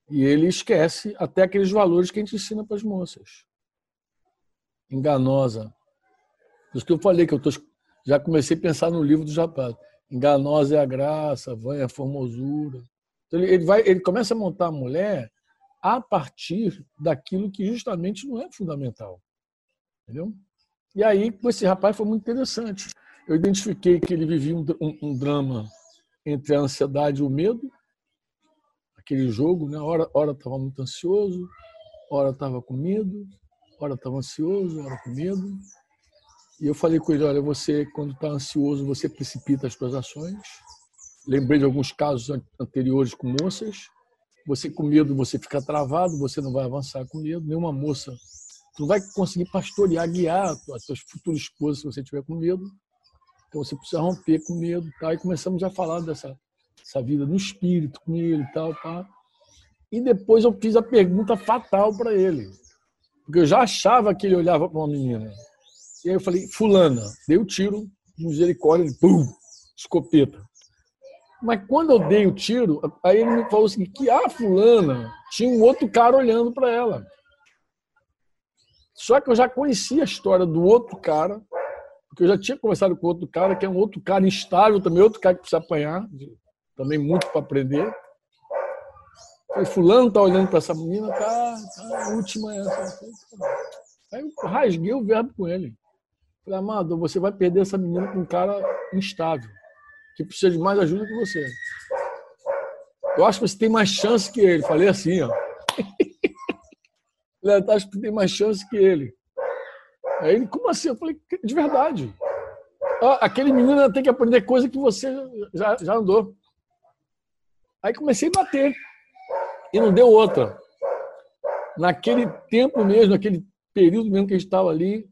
E ele esquece até aqueles valores que a gente ensina para as moças. Enganosa. Por isso que eu falei que eu tô, já comecei a pensar no livro do Japão. Enganosa é a graça, vã é a formosura. Então ele, vai, ele começa a montar a mulher a partir daquilo que justamente não é fundamental. Entendeu? E aí, com esse rapaz, foi muito interessante. Eu identifiquei que ele vivia um, um, um drama entre a ansiedade e o medo, aquele jogo, né? Hora, hora estava muito ansioso, hora estava com medo, hora estava ansioso, hora com medo. E eu falei com ele, olha, você, quando está ansioso, você precipita as suas ações. Lembrei de alguns casos anteriores com moças. Você com medo, você fica travado, você não vai avançar com medo. Nenhuma moça Tu vai conseguir pastorear, guiar as tuas futuras esposas se você tiver com medo. Então você precisa romper com medo. Tá? E começamos a falar dessa, dessa vida no espírito com ele e tal. Tá? E depois eu fiz a pergunta fatal para ele. Porque eu já achava que ele olhava para uma menina. E aí eu falei, fulana, dei o tiro, misericórdia, ele, pum, escopeta. Mas quando eu dei o tiro, aí ele me falou assim, que a fulana tinha um outro cara olhando para ela. Só que eu já conhecia a história do outro cara, porque eu já tinha conversado com outro cara, que é um outro cara instável também, outro cara que precisa apanhar, também muito para aprender. Falei, fulano tá olhando para essa menina, tá, tá, a última é essa. Aí eu rasguei o verbo com ele. Falei, amado, você vai perder essa menina com um cara instável, que precisa de mais ajuda que você. Eu acho que você tem mais chance que ele. Falei assim, ó. Ele acho que tem mais chance que ele. Aí ele, como assim? Eu falei, de verdade. aquele menino tem que aprender coisa que você já, já andou. Aí comecei a bater. E não deu outra. Naquele tempo mesmo, naquele período mesmo que a gente estava ali,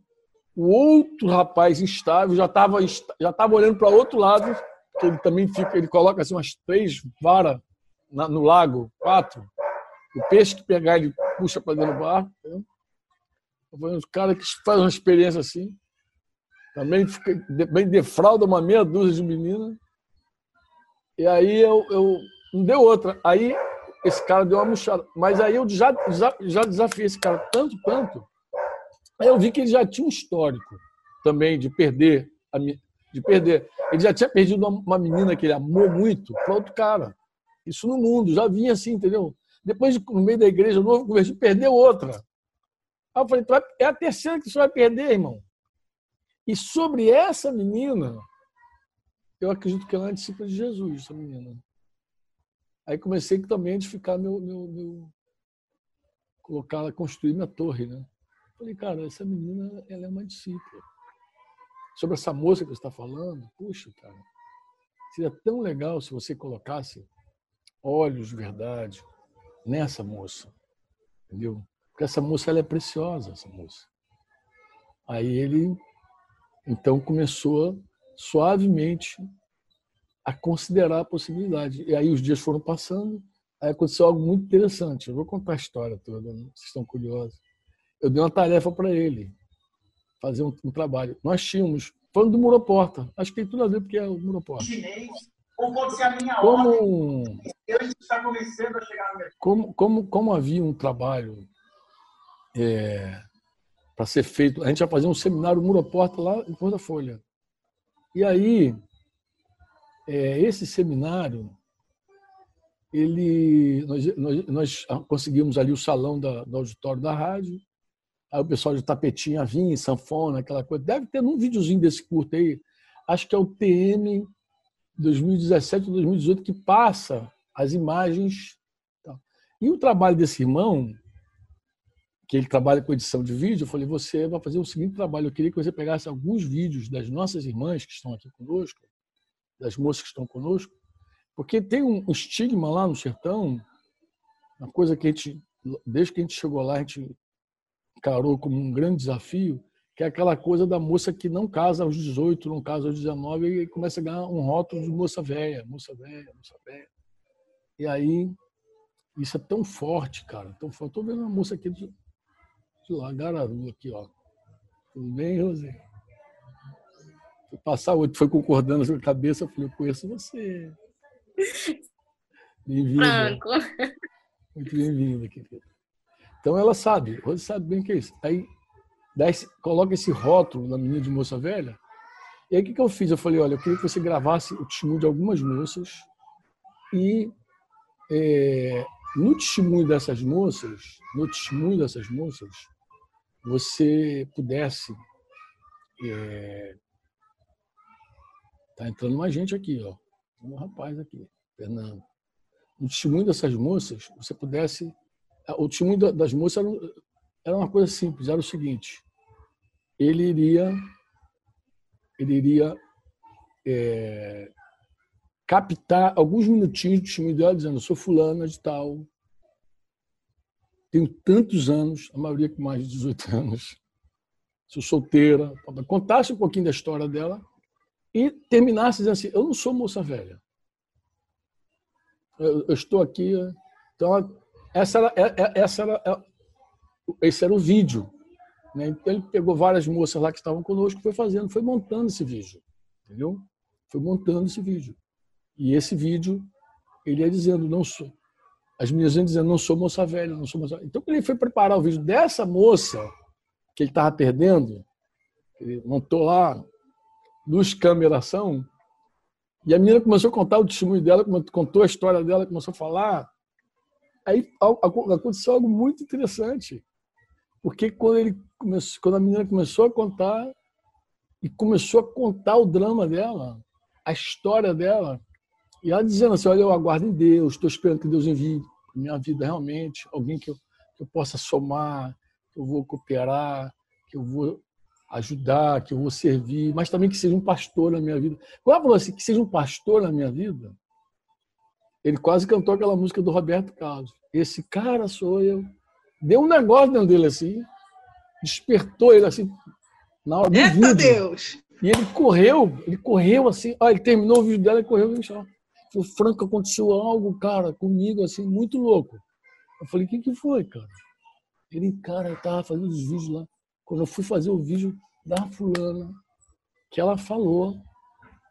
o outro rapaz instável já estava já tava olhando para outro lado, que ele também fica, ele coloca assim umas três varas no lago, quatro. O peixe que pegar, ele puxa para dentro do barco. Entendeu? Os caras que fazem uma experiência assim. Também fica, bem defrauda uma meia dúzia de meninas. E aí eu, eu não deu outra. Aí esse cara deu uma murchada. Mas aí eu já, já, já desafiei esse cara tanto, tanto. Aí eu vi que ele já tinha um histórico também de perder a de perder. Ele já tinha perdido uma menina que ele amou muito para outro cara. Isso no mundo, já vinha assim, entendeu? Depois, no meio da igreja, o novo convertido perdeu outra. Aí eu falei, é a terceira que você vai perder, irmão. E sobre essa menina, eu acredito que ela é discípula de Jesus, essa menina. Aí comecei também a edificar meu, meu, meu colocar, construir minha torre, né? Falei, cara, essa menina, ela é uma discípula. Sobre essa moça que você está falando, puxa, cara, seria tão legal se você colocasse olhos de verdade nessa moça, entendeu? Porque essa moça, ela é preciosa, essa moça. Aí ele, então, começou suavemente a considerar a possibilidade. E aí os dias foram passando, aí aconteceu algo muito interessante. Eu vou contar a história toda, né? vocês estão curiosos eu dei uma tarefa para ele, fazer um, um, trabalho. Nós tínhamos, falando do Muroporta, acho que tem tudo a ver porque é o Muroporta. Chinês, ou pode ser a minha como, ordem. Está começando a chegar no como, como, como havia um trabalho é, para ser feito, a gente ia fazer um seminário Muroporta lá em Porta Folha. E aí, é, esse seminário, ele, nós, nós, nós, conseguimos ali o salão da, do auditório da rádio, Aí o pessoal de tapetinha vinha, sanfona, aquela coisa. Deve ter um videozinho desse curto aí. Acho que é o TM 2017 ou 2018 que passa as imagens. E o trabalho desse irmão, que ele trabalha com edição de vídeo, eu falei: você vai fazer o seguinte trabalho. Eu queria que você pegasse alguns vídeos das nossas irmãs que estão aqui conosco, das moças que estão conosco, porque tem um estigma lá no sertão, uma coisa que a gente, desde que a gente chegou lá, a gente encarou como um grande desafio, que é aquela coisa da moça que não casa aos 18, não casa aos 19 e começa a ganhar um rótulo de moça velha, moça velha, moça velha. E aí, isso é tão forte, cara, tão forte. Estou vendo uma moça aqui de, de lá, Gararu, aqui, ó. Tudo bem, Rosê? Fui passar hoje, foi concordando com a cabeça, eu falei, eu conheço você. Bem-vinda. Franco. Muito bem-vinda, querida. Então ela sabe, você sabe bem o que é isso. Aí esse, coloca esse rótulo na menina de moça velha. E aí o que, que eu fiz? Eu falei, olha, eu queria que você gravasse o testemunho de algumas moças e é, no testemunho dessas moças, no testemunho dessas moças, você pudesse é, tá entrando mais gente aqui, ó. Um rapaz aqui, Fernando. No testemunho dessas moças, você pudesse o testemunho das moças era, era uma coisa simples, era o seguinte, ele iria, ele iria é, captar alguns minutinhos do testemunho dela, dizendo, eu sou fulana de tal, tenho tantos anos, a maioria com mais de 18 anos, sou solteira, contasse um pouquinho da história dela e terminasse dizendo assim, eu não sou moça velha. Eu, eu estou aqui. Então, essa era, é, é, essa era, é, esse era o vídeo. Né? Então ele pegou várias moças lá que estavam conosco, foi fazendo, foi montando esse vídeo, entendeu? Foi montando esse vídeo. E esse vídeo ele ia dizendo não sou, as meninas iam dizendo não sou moça velha, não sou moça. Velha. Então quando ele foi preparar o vídeo dessa moça que ele estava perdendo, ele montou lá luz, câmera, ação, e a menina começou a contar o testemunho dela, contou a história dela, começou a falar. Aí aconteceu algo muito interessante. Porque quando, ele começou, quando a menina começou a contar, e começou a contar o drama dela, a história dela, e ela dizendo assim: Olha, eu aguardo em Deus, estou esperando que Deus envie para minha vida realmente alguém que eu, que eu possa somar, que eu vou cooperar, que eu vou ajudar, que eu vou servir, mas também que seja um pastor na minha vida. Quando ela falou assim, que seja um pastor na minha vida, ele quase cantou aquela música do Roberto Carlos. Esse cara sou eu. Deu um negócio dentro dele assim, despertou ele assim, na hora do Eita vídeo. Deus! E ele correu, ele correu assim, ah, ele terminou o vídeo dela e correu no chão. Falei, Franco, aconteceu algo, cara, comigo, assim, muito louco. Eu falei, o que, que foi, cara? Ele, cara, eu tava fazendo os vídeos lá. Quando eu fui fazer o vídeo da fulana, que ela falou,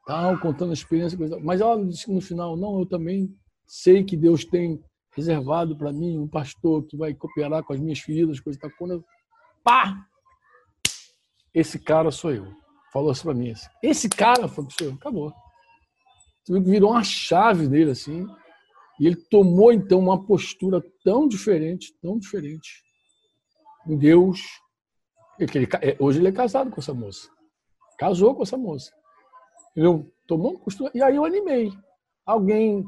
tal, contando a experiência, coisa, mas ela disse no final, não, eu também sei que Deus tem reservado para mim um pastor que vai cooperar com as minhas filhas, coisa tal. Quando eu, pá, esse cara sou eu. falou assim para mim: assim, esse cara, foi acabou. Virou uma chave dele assim. E ele tomou então uma postura tão diferente, tão diferente em Deus. Ele, é, hoje ele é casado com essa moça. Casou com essa moça. Entendeu? Tomou uma postura. E aí eu animei. Alguém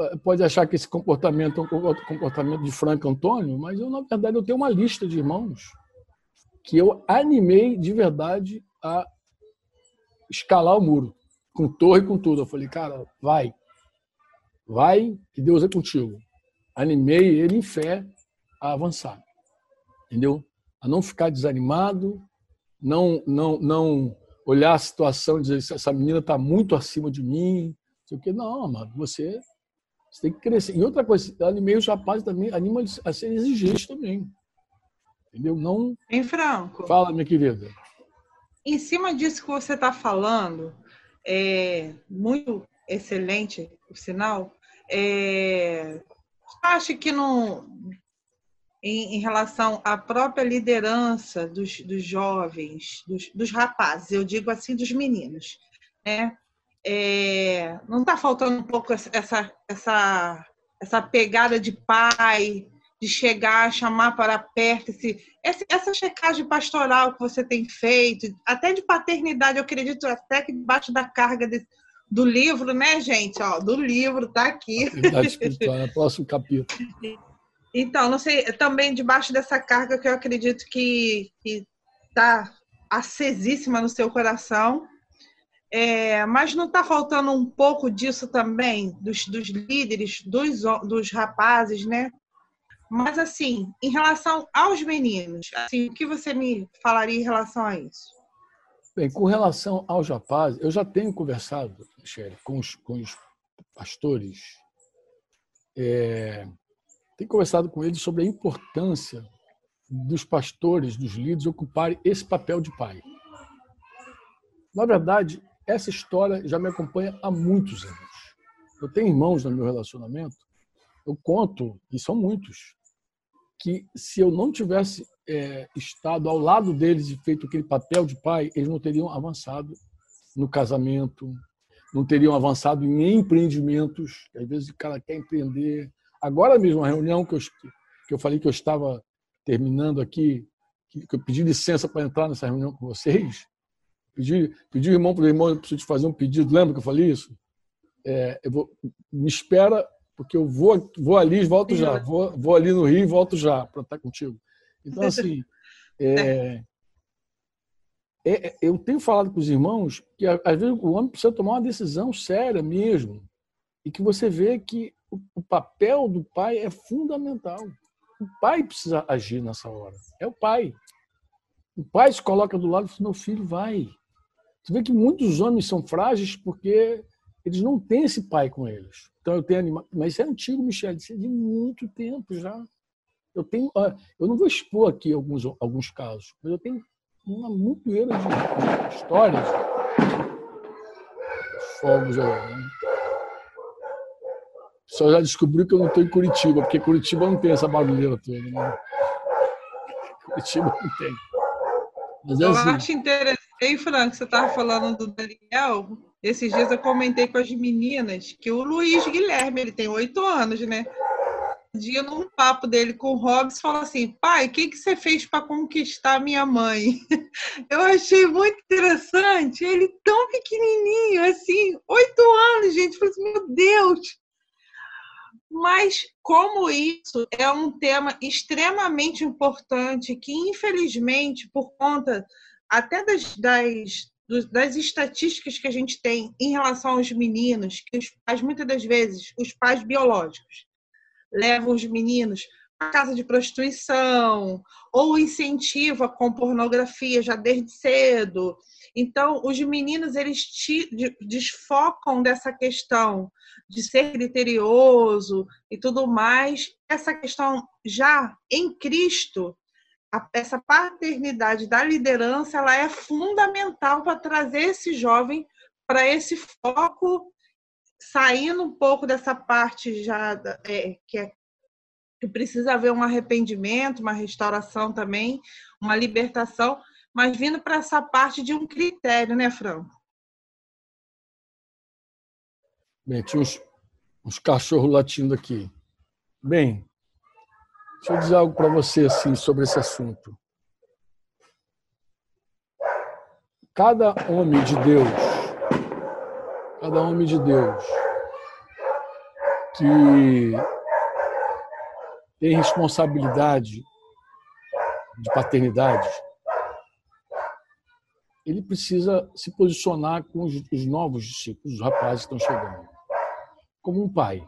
eh, pode achar que esse comportamento é um comportamento de Franco Antônio, mas eu, na verdade, eu tenho uma lista de irmãos que eu animei de verdade a escalar o muro, com torre com tudo. Eu falei, cara, vai, vai, que Deus é contigo. Animei ele em fé a avançar, entendeu? A não ficar desanimado, não, não, não olhar a situação e dizer essa menina está muito acima de mim, sei o que. Não, amado, você, você tem que crescer. E outra coisa, animei os rapazes também, anima a ser exigente também. Entendeu? Não. Em Franco. Fala, minha querida. Em cima disso que você está falando, é muito excelente, o sinal. É, acho que não, em, em, relação à própria liderança dos, dos jovens, dos, dos, rapazes, eu digo assim, dos meninos, né? É, não está faltando um pouco essa, essa, essa pegada de pai, de chegar, chamar para perto, esse, essa checagem pastoral que você tem feito, até de paternidade, eu acredito até que debaixo da carga de, do livro, né, gente? Ó, do livro, tá aqui. Espiritual, é o próximo capítulo. Então, não sei, também debaixo dessa carga que eu acredito que está acesíssima no seu coração, é, mas não está faltando um pouco disso também, dos, dos líderes, dos, dos rapazes, né? Mas, assim, em relação aos meninos, assim, o que você me falaria em relação a isso? Bem, com relação aos rapazes, eu já tenho conversado, Michele, com os, com os pastores, é, tenho conversado com eles sobre a importância dos pastores, dos líderes, ocuparem esse papel de pai. Na verdade, essa história já me acompanha há muitos anos. Eu tenho irmãos no meu relacionamento eu conto, e são muitos, que se eu não tivesse é, estado ao lado deles e feito aquele papel de pai, eles não teriam avançado no casamento, não teriam avançado em empreendimentos. Às vezes o cara quer empreender. Agora mesmo, a reunião que eu, que eu falei que eu estava terminando aqui, que eu pedi licença para entrar nessa reunião com vocês, pedi, pedi o irmão para o irmão, eu preciso te fazer um pedido, lembra que eu falei isso? É, eu vou, me espera porque eu vou, vou ali e volto já. Vou, vou ali no Rio e volto já para estar contigo. Então, assim, é, é, é, eu tenho falado com os irmãos que, às vezes, o homem precisa tomar uma decisão séria mesmo. E que você vê que o, o papel do pai é fundamental. O pai precisa agir nessa hora. É o pai. O pai se coloca do lado e diz: meu filho, vai. Você vê que muitos homens são frágeis porque eles não têm esse pai com eles. Então eu tenho animado, mas isso é antigo, Michel, isso é de muito tempo já. Eu tenho, eu não vou expor aqui alguns alguns casos, mas eu tenho uma montoeira de histórias. Fogos aí. Né? Só já descobriu que eu não estou em Curitiba, porque Curitiba não tem essa barulheira toda. Né? Curitiba não tem. Mas é eu assim. acho interessante, Franco, você estava falando do Daniel. Esses dias eu comentei com as meninas que o Luiz Guilherme, ele tem oito anos, né? Um dia, num papo dele com o Hobbs, falou assim: pai, o que, que você fez para conquistar minha mãe? Eu achei muito interessante. Ele tão pequenininho, assim, oito anos, gente. Eu falei assim, meu Deus! Mas como isso é um tema extremamente importante, que infelizmente, por conta até das, das das estatísticas que a gente tem em relação aos meninos, que os pais, muitas das vezes, os pais biológicos, levam os meninos à casa de prostituição ou incentivam com pornografia já desde cedo. Então, os meninos eles te, desfocam dessa questão de ser criterioso e tudo mais. Essa questão já em Cristo essa paternidade da liderança ela é fundamental para trazer esse jovem para esse foco, saindo um pouco dessa parte já é, que, é, que precisa haver um arrependimento, uma restauração também, uma libertação, mas vindo para essa parte de um critério, né, Franco? Bem, tinha uns, uns cachorros latindo aqui. Bem, deixa eu dizer algo para você assim sobre esse assunto. Cada homem de Deus, cada homem de Deus que tem responsabilidade de paternidade, ele precisa se posicionar com os, os novos discípulos, os rapazes que estão chegando, como um pai.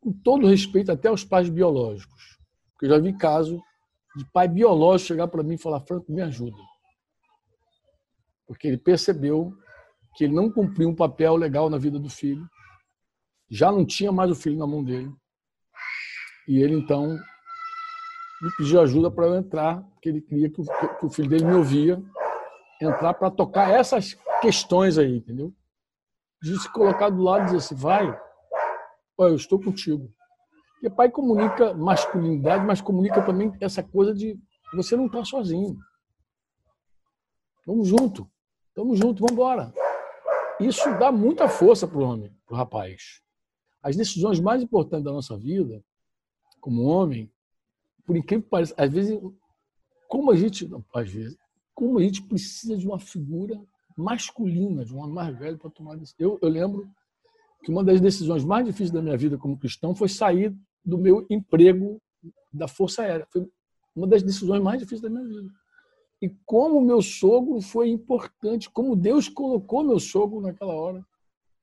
Com todo respeito até aos pais biológicos. Porque eu já vi caso de pai biológico chegar para mim e falar, Franco, me ajuda. Porque ele percebeu que ele não cumpriu um papel legal na vida do filho, já não tinha mais o filho na mão dele, e ele então me pediu ajuda para eu entrar, porque ele queria que o, filho dele me ouvia, entrar para tocar essas questões aí, entendeu? De se colocar do lado e dizer assim, vai, eu estou contigo. Porque pai comunica masculinidade, mas comunica também essa coisa de você não está sozinho. Vamos junto, vamos junto, vamos embora. Isso dá muita força para o homem, para o rapaz. As decisões mais importantes da nossa vida, como homem, por incrível que pareça, às vezes, como a gente, às vezes, como a gente precisa de uma figura masculina, de um homem mais velho para tomar decisão. Eu, eu lembro que uma das decisões mais difíceis da minha vida como cristão foi sair do meu emprego da Força Aérea. Foi uma das decisões mais difíceis da minha vida. E como meu sogro foi importante, como Deus colocou meu sogro naquela hora.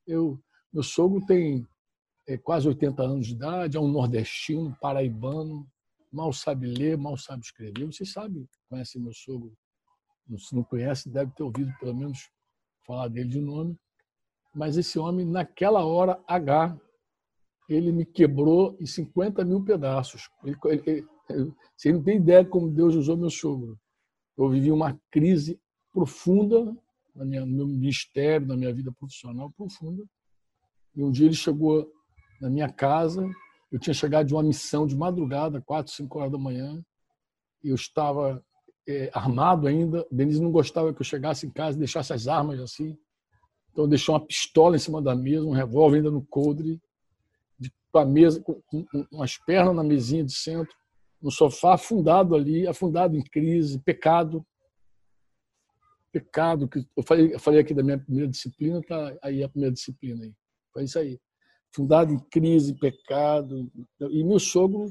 Eu, meu sogro tem é, quase 80 anos de idade, é um nordestino, paraibano, mal sabe ler, mal sabe escrever. Vocês sabem, conhecem meu sogro. Se não conhece, deve ter ouvido pelo menos falar dele de nome. Mas esse homem, naquela hora H, ele me quebrou em 50 mil pedaços. Ele, ele, você não tem ideia como Deus usou meu sogro. Eu vivi uma crise profunda na minha, no meu ministério, na minha vida profissional profunda. E um dia ele chegou na minha casa. Eu tinha chegado de uma missão de madrugada, quatro, cinco horas da manhã. Eu estava é, armado ainda. Denise não gostava que eu chegasse em casa e deixasse as armas assim. Então deixou uma pistola em cima da mesa, um revólver ainda no coldre, com a mesa, com, com, com as pernas na mesinha de centro, no sofá afundado ali, afundado em crise, pecado. Pecado que eu falei, eu falei aqui da minha primeira disciplina, tá aí a primeira disciplina aí. Foi isso aí fundado em crise, pecado. E meu sogro,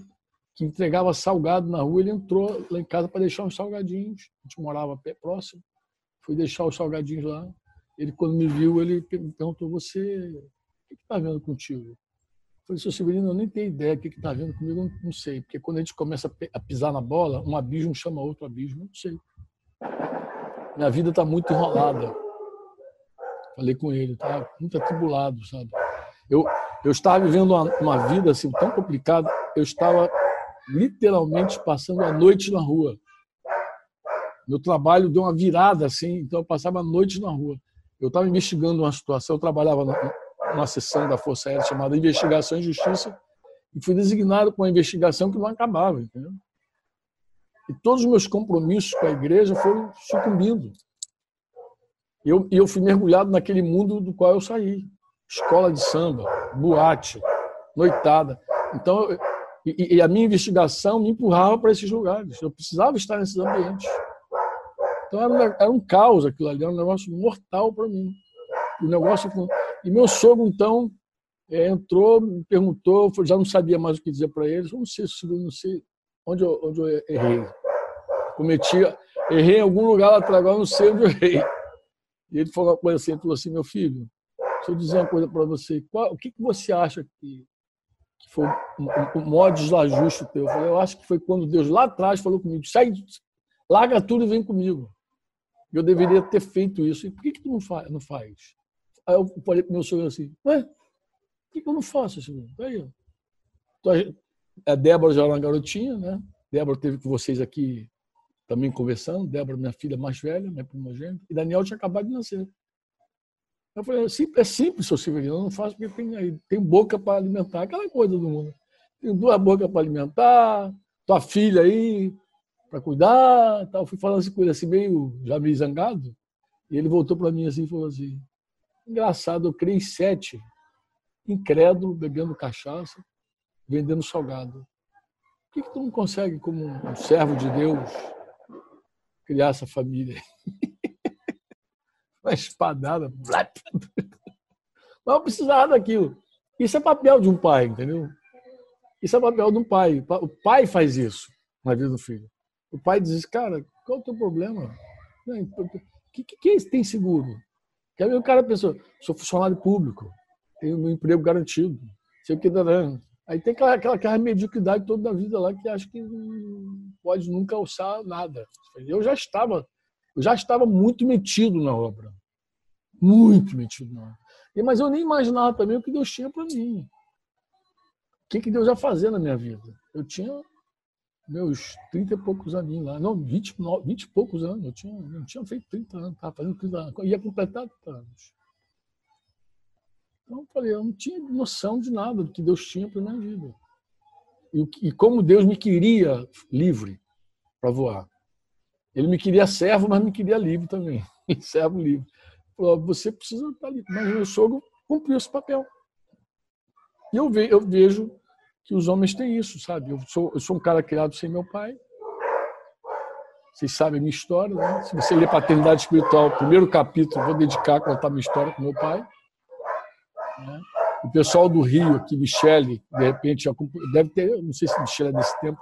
que entregava salgado na rua, ele entrou lá em casa para deixar uns salgadinhos. A gente morava próximo. Fui deixar os salgadinhos lá. Ele, quando me viu, ele perguntou: Você, o que está vendo contigo? Eu falei: Seu Severino, eu nem tenho ideia do que está vendo comigo, não sei. Porque quando a gente começa a pisar na bola, um abismo chama outro abismo, não sei. Minha vida está muito enrolada. Falei com ele, tá muito atribulado, sabe? Eu, eu estava vivendo uma, uma vida assim tão complicada, eu estava literalmente passando a noite na rua. Meu trabalho deu uma virada assim, então eu passava a noite na rua. Eu estava investigando uma situação, eu trabalhava numa seção da Força Aérea chamada Investigação e Justiça e fui designado para uma investigação que não acabava, entendeu? E todos os meus compromissos com a igreja foram sucumbindo. E eu, eu fui mergulhado naquele mundo do qual eu saí escola de samba, boate, noitada. Então, e, e a minha investigação me empurrava para esses lugares. Eu precisava estar nesses ambientes. Então era um, era um caos aquilo ali, era um negócio mortal para mim. O negócio e meu sogro então é, entrou, me perguntou, já não sabia mais o que dizer para ele. Não sei, não sei onde eu, onde eu errei. Cometi, errei em algum lugar lá atrás, agora não sei onde eu errei. E ele falou uma coisa assim, ele falou assim, meu filho, Deixa eu dizer uma coisa para você. Qual, o que, que você acha que, que foi o, o maior desajuste teu? Eu, falei, eu acho que foi quando Deus lá atrás falou comigo, sai, larga tudo e vem comigo. Eu deveria ter feito isso. E por que, que tu não faz? Não faz? Aí eu falei para meu senhor assim, ué, por que, que eu não faço, senhor? Aí, ó. Então, a Débora já era uma garotinha, né? Débora teve com vocês aqui também conversando. Débora, minha filha mais velha, minha primogênita. E Daniel tinha acabado de nascer. Eu falei, é simples, é simples seu Severino, eu não faço porque tem, tem boca para alimentar, aquela coisa do mundo. Tem duas bocas para alimentar, tua filha aí, para cuidar, tal. Fui falando assim com ele assim meio já meio zangado, e ele voltou para mim assim e falou assim: "Engraçado, eu criei sete, incrédulo, bebendo cachaça, vendendo salgado. Por que, que tu não consegue como um servo de Deus criar essa família?" Uma espadada, eu precisava daquilo. Isso é papel de um pai, entendeu? Isso é papel de um pai. O pai faz isso na vida do filho. O pai diz, cara, qual é o teu problema? O que, que, que tem seguro? Que aí o cara pensou, sou funcionário público, tenho meu emprego garantido, sei o que dará. Aí tem aquela, aquela, aquela mediocridade toda da vida lá que acho que não pode nunca alçar nada. Eu já estava, eu já estava muito metido na obra. Muito metido na obra. Mas eu nem imaginava também o que Deus tinha para mim. O que, que Deus ia fazer na minha vida. Eu tinha meus 30 e poucos anos lá. Não, 20, 20 e poucos anos. Eu tinha, não tinha feito 30 anos, estava fazendo 30 anos. Ia completar 30 anos. Então eu falei, eu não tinha noção de nada do que Deus tinha para minha vida. E, e como Deus me queria livre para voar. Ele me queria servo, mas me queria livre também. servo livre. Falou, você precisa estar ali. Mas meu sogro cumpriu esse papel. E eu, ve, eu vejo que os homens têm isso, sabe? Eu sou, eu sou um cara criado sem meu pai. Vocês sabem a minha história, né? Se você ler Paternidade Espiritual, primeiro capítulo, vou dedicar a contar minha história com meu pai. Né? O pessoal do Rio, aqui, Michele, de repente, deve ter, não sei se Michele é desse tempo.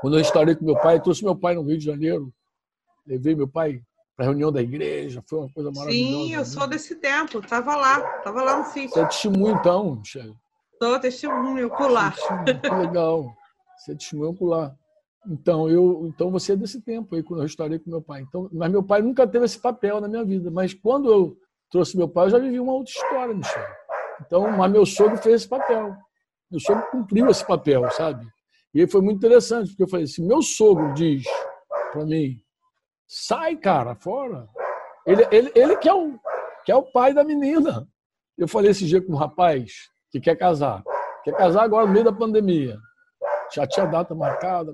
Quando eu restaurei com meu pai, trouxe meu pai no Rio de Janeiro, levei meu pai para a reunião da igreja, foi uma coisa maravilhosa. Sim, eu né? sou desse tempo, estava lá, estava lá no sítio. Você é testemunho, então, Michele? Sou testemunho ocular. Legal. Você é testemunho ocular. Então, eu, então você é desse tempo aí, quando eu restaurei com meu pai. Então, mas meu pai nunca teve esse papel na minha vida. Mas quando eu trouxe meu pai, eu já vivi uma outra história, Michel. Então, mas meu sogro fez esse papel. Meu sogro cumpriu esse papel, sabe? E aí foi muito interessante, porque eu falei assim, meu sogro diz para mim, sai, cara, fora. Ele, ele, ele que, é o, que é o pai da menina. Eu falei esse dia com um rapaz, que quer casar. Quer casar agora no meio da pandemia. Já tinha data marcada.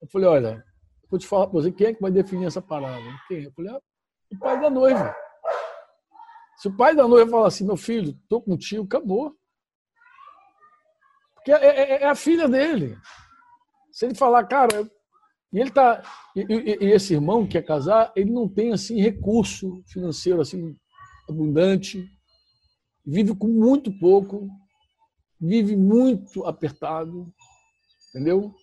Eu falei, olha, vou te falar para você, quem é que vai definir essa parada? Quem? Eu falei, ah, o pai da noiva. Se o pai da noiva falar assim, meu filho, tô contigo, acabou. Porque é, é, é a filha dele. Se ele falar, cara, e ele tá, e, e, e, esse irmão que quer casar, ele não tem assim recurso financeiro assim abundante vive com muito pouco, vive muito apertado, entendeu?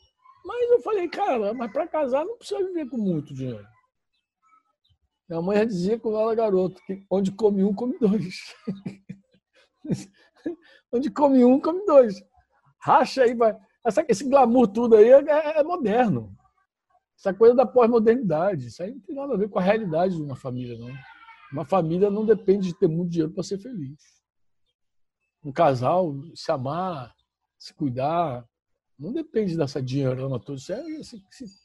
Mas eu falei, cara, mas para casar não precisa viver com muito dinheiro. Minha mãe dizia quando era garoto, que onde come um, come dois. onde come um, come dois. Racha aí, vai. Essa, esse glamour tudo aí é, é, é moderno. Essa coisa da pós-modernidade. Isso aí não tem nada a ver com a realidade de uma família, não. Uma família não depende de ter muito dinheiro para ser feliz um casal se amar, se cuidar, não depende dessa dinheirama toda. Isso é, isso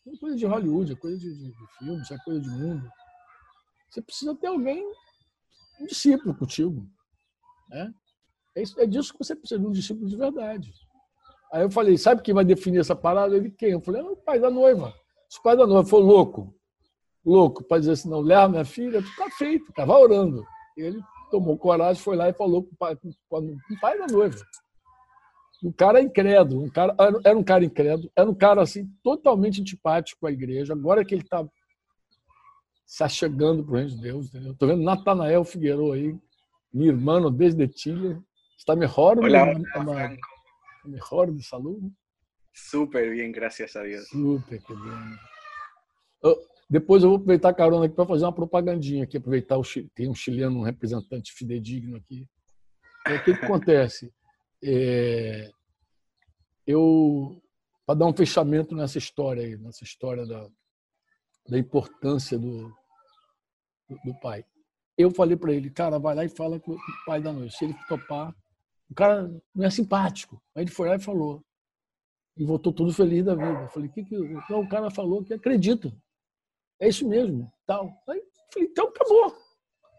é coisa de Hollywood, é coisa de, de, de filme, isso é coisa de mundo. Você precisa ter alguém, um discípulo contigo. Né? É, isso, é disso que você precisa de um discípulo de verdade. Aí eu falei, sabe quem vai definir essa parada? Ele quem? Eu falei, é o pai da noiva. Se o pai da noiva for louco, louco, para dizer assim, não, leva minha filha, tá feito, estava orando. Ele tomou coragem, foi lá e falou com o pai, com o pai da noiva. Um cara incrédulo, um cara, era um cara incrédulo, era um cara assim totalmente antipático à igreja. Agora que ele está se achegando para o reino de Deus, entendeu? Estou vendo Natanael Figueiredo aí, meu irmão desde Chile, está melhor, Hola, melhor de saúde. Super bem, graças a Deus. Super, que bem. Depois eu vou aproveitar a carona aqui para fazer uma propagandinha aqui, aproveitar o tem um chileno, um representante fidedigno aqui. o que, que acontece? É, eu para dar um fechamento nessa história aí, nessa história da, da importância do, do, do pai. Eu falei para ele, cara, vai lá e fala com o pai da noite. Se ele topar, o cara não é simpático. Aí ele foi lá e falou. E voltou todo feliz da vida. Eu falei, que que então, o cara falou que acredita. É isso mesmo. Tal. Aí falei, então acabou.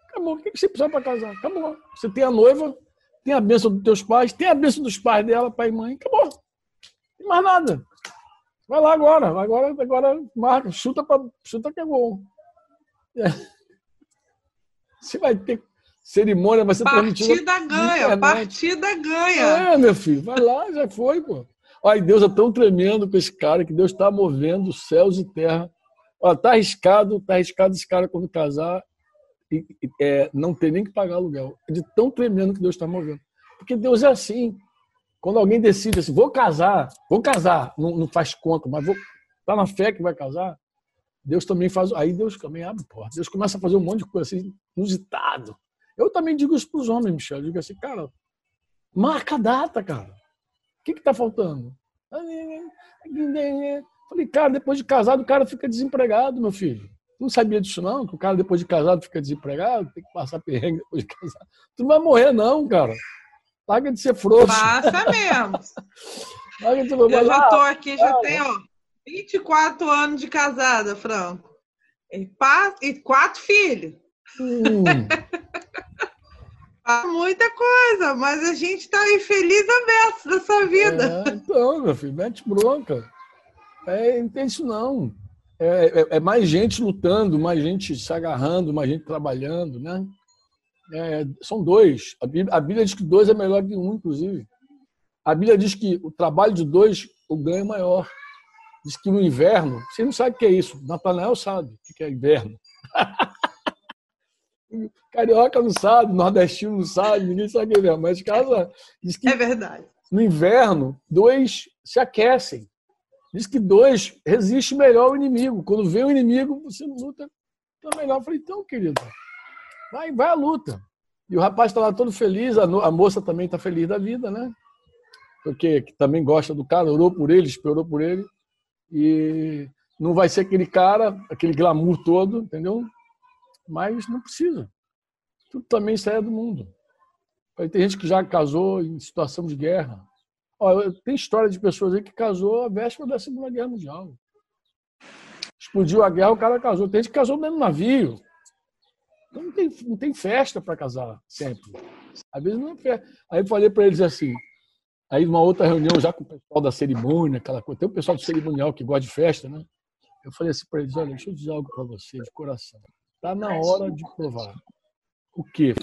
Acabou. O que você precisa para casar? Acabou. Você tem a noiva, tem a bênção dos teus pais, tem a bênção dos pais dela, pai e mãe. Acabou. Não tem mais nada. Vai lá agora, agora, agora marca, chuta, pra, chuta que é bom. É. Você vai ter cerimônia, vai ser partida ganha, partida ganha. É, meu filho, vai lá, já foi, pô. Ai, Deus é tão tremendo com esse cara que Deus está movendo céus e terra. Ó, tá arriscado, tá arriscado esse cara quando casar e, é, não ter nem que pagar aluguel. De tão tremendo que Deus está movendo. Porque Deus é assim. Quando alguém decide assim, vou casar, vou casar, não, não faz conta, mas vou tá na fé que vai casar, Deus também faz. Aí Deus também abre porta. Deus começa a fazer um monte de coisa assim, inusitado. Eu também digo isso para os homens, Michel. Eu digo assim, cara, marca a data, cara. O que está faltando? Falei, cara, depois de casado, o cara fica desempregado, meu filho. Tu não sabia disso, não? Que o cara, depois de casado, fica desempregado, tem que passar perrengue depois de casado. Tu não vai morrer, não, cara. Larga de ser frouxo. Passa mesmo. Larga de ser... Eu já estou aqui, já tenho ó, 24 anos de casada, Franco. E, e quatro filhos. Hum. Muita coisa, mas a gente está aí feliz aberto dessa vida. É, então, meu filho, mete bronca. É, não tem isso não. É, é, é, mais gente lutando, mais gente se agarrando, mais gente trabalhando, né? É, são dois. A Bíblia, a Bíblia, diz que dois é melhor que um, inclusive. A Bíblia diz que o trabalho de dois, o ganho é maior. Diz que no inverno, você não sabe o que é isso. Natanael sabe o que é inverno. Carioca não sabe, nordestino não sabe, ninguém sabe o que é inverno. Mas casa diz que é verdade. No inverno, dois se aquecem. Diz que dois resiste melhor ao inimigo. Quando vem o inimigo, você luta tá melhor. Eu falei, então, querido, vai, vai à luta. E o rapaz está lá todo feliz, a, moça também está feliz da vida, né? Porque também gosta do cara, orou por ele, esperou por ele. E não vai ser aquele cara, aquele glamour todo, entendeu? Mas não precisa. Tudo também sai do mundo. Tem gente que já casou em situação de guerra. Ó, tem história de pessoas aí que casou a véspera da Segunda Guerra Mundial. Explodiu a guerra, o cara casou. Tem gente que casou do navio. Então não tem, não tem festa para casar sempre. Às vezes não é festa. Aí eu falei para eles assim, aí numa outra reunião já com o pessoal da cerimônia, aquela coisa. Tem o pessoal do cerimonial que gosta de festa, né? Eu falei assim para eles, olha, deixa eu dizer algo para você de coração. Está na hora de provar. O quê,